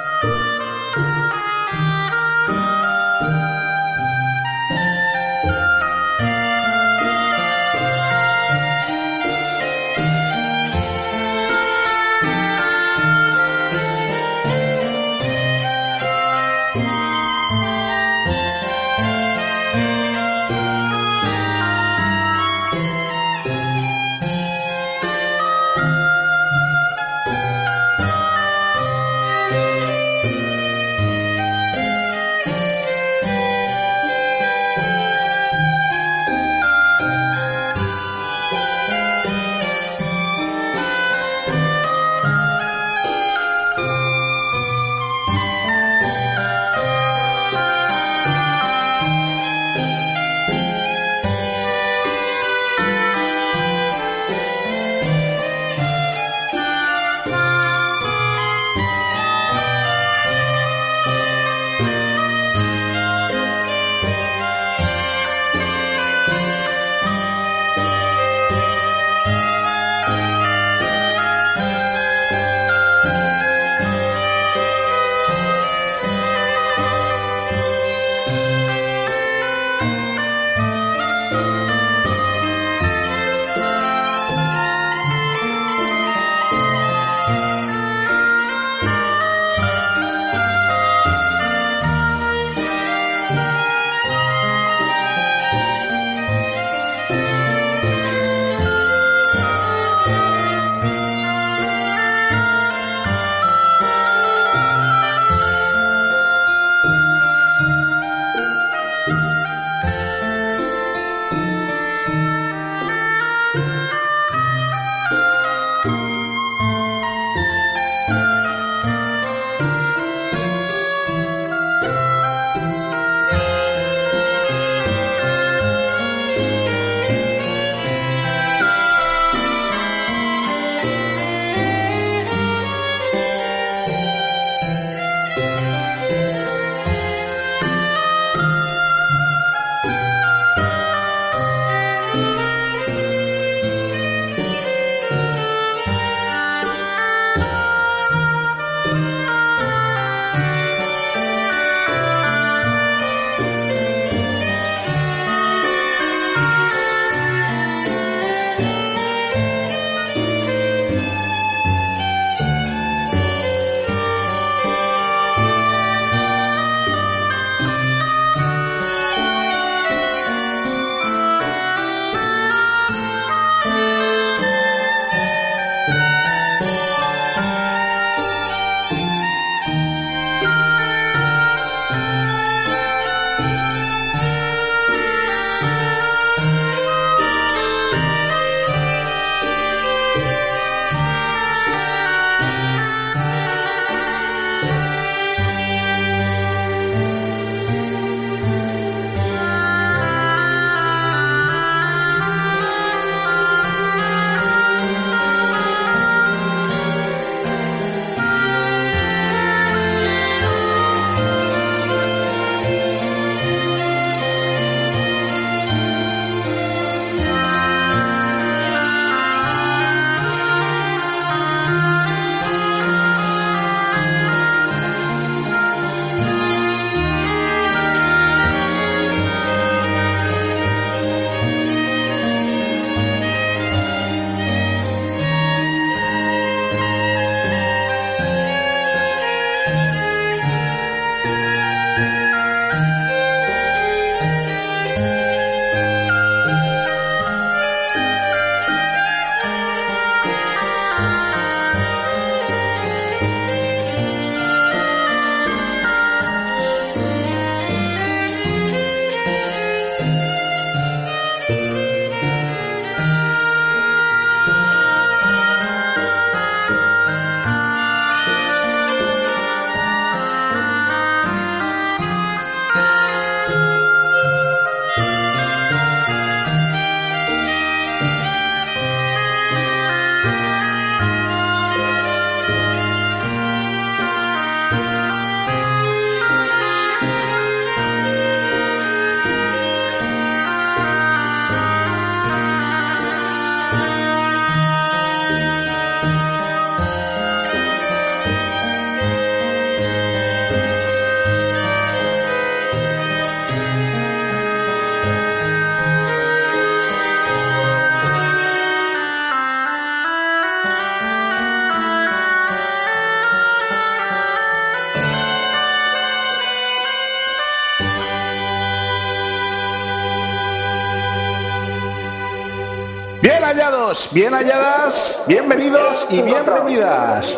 Bien halladas, bienvenidos y bienvenidas.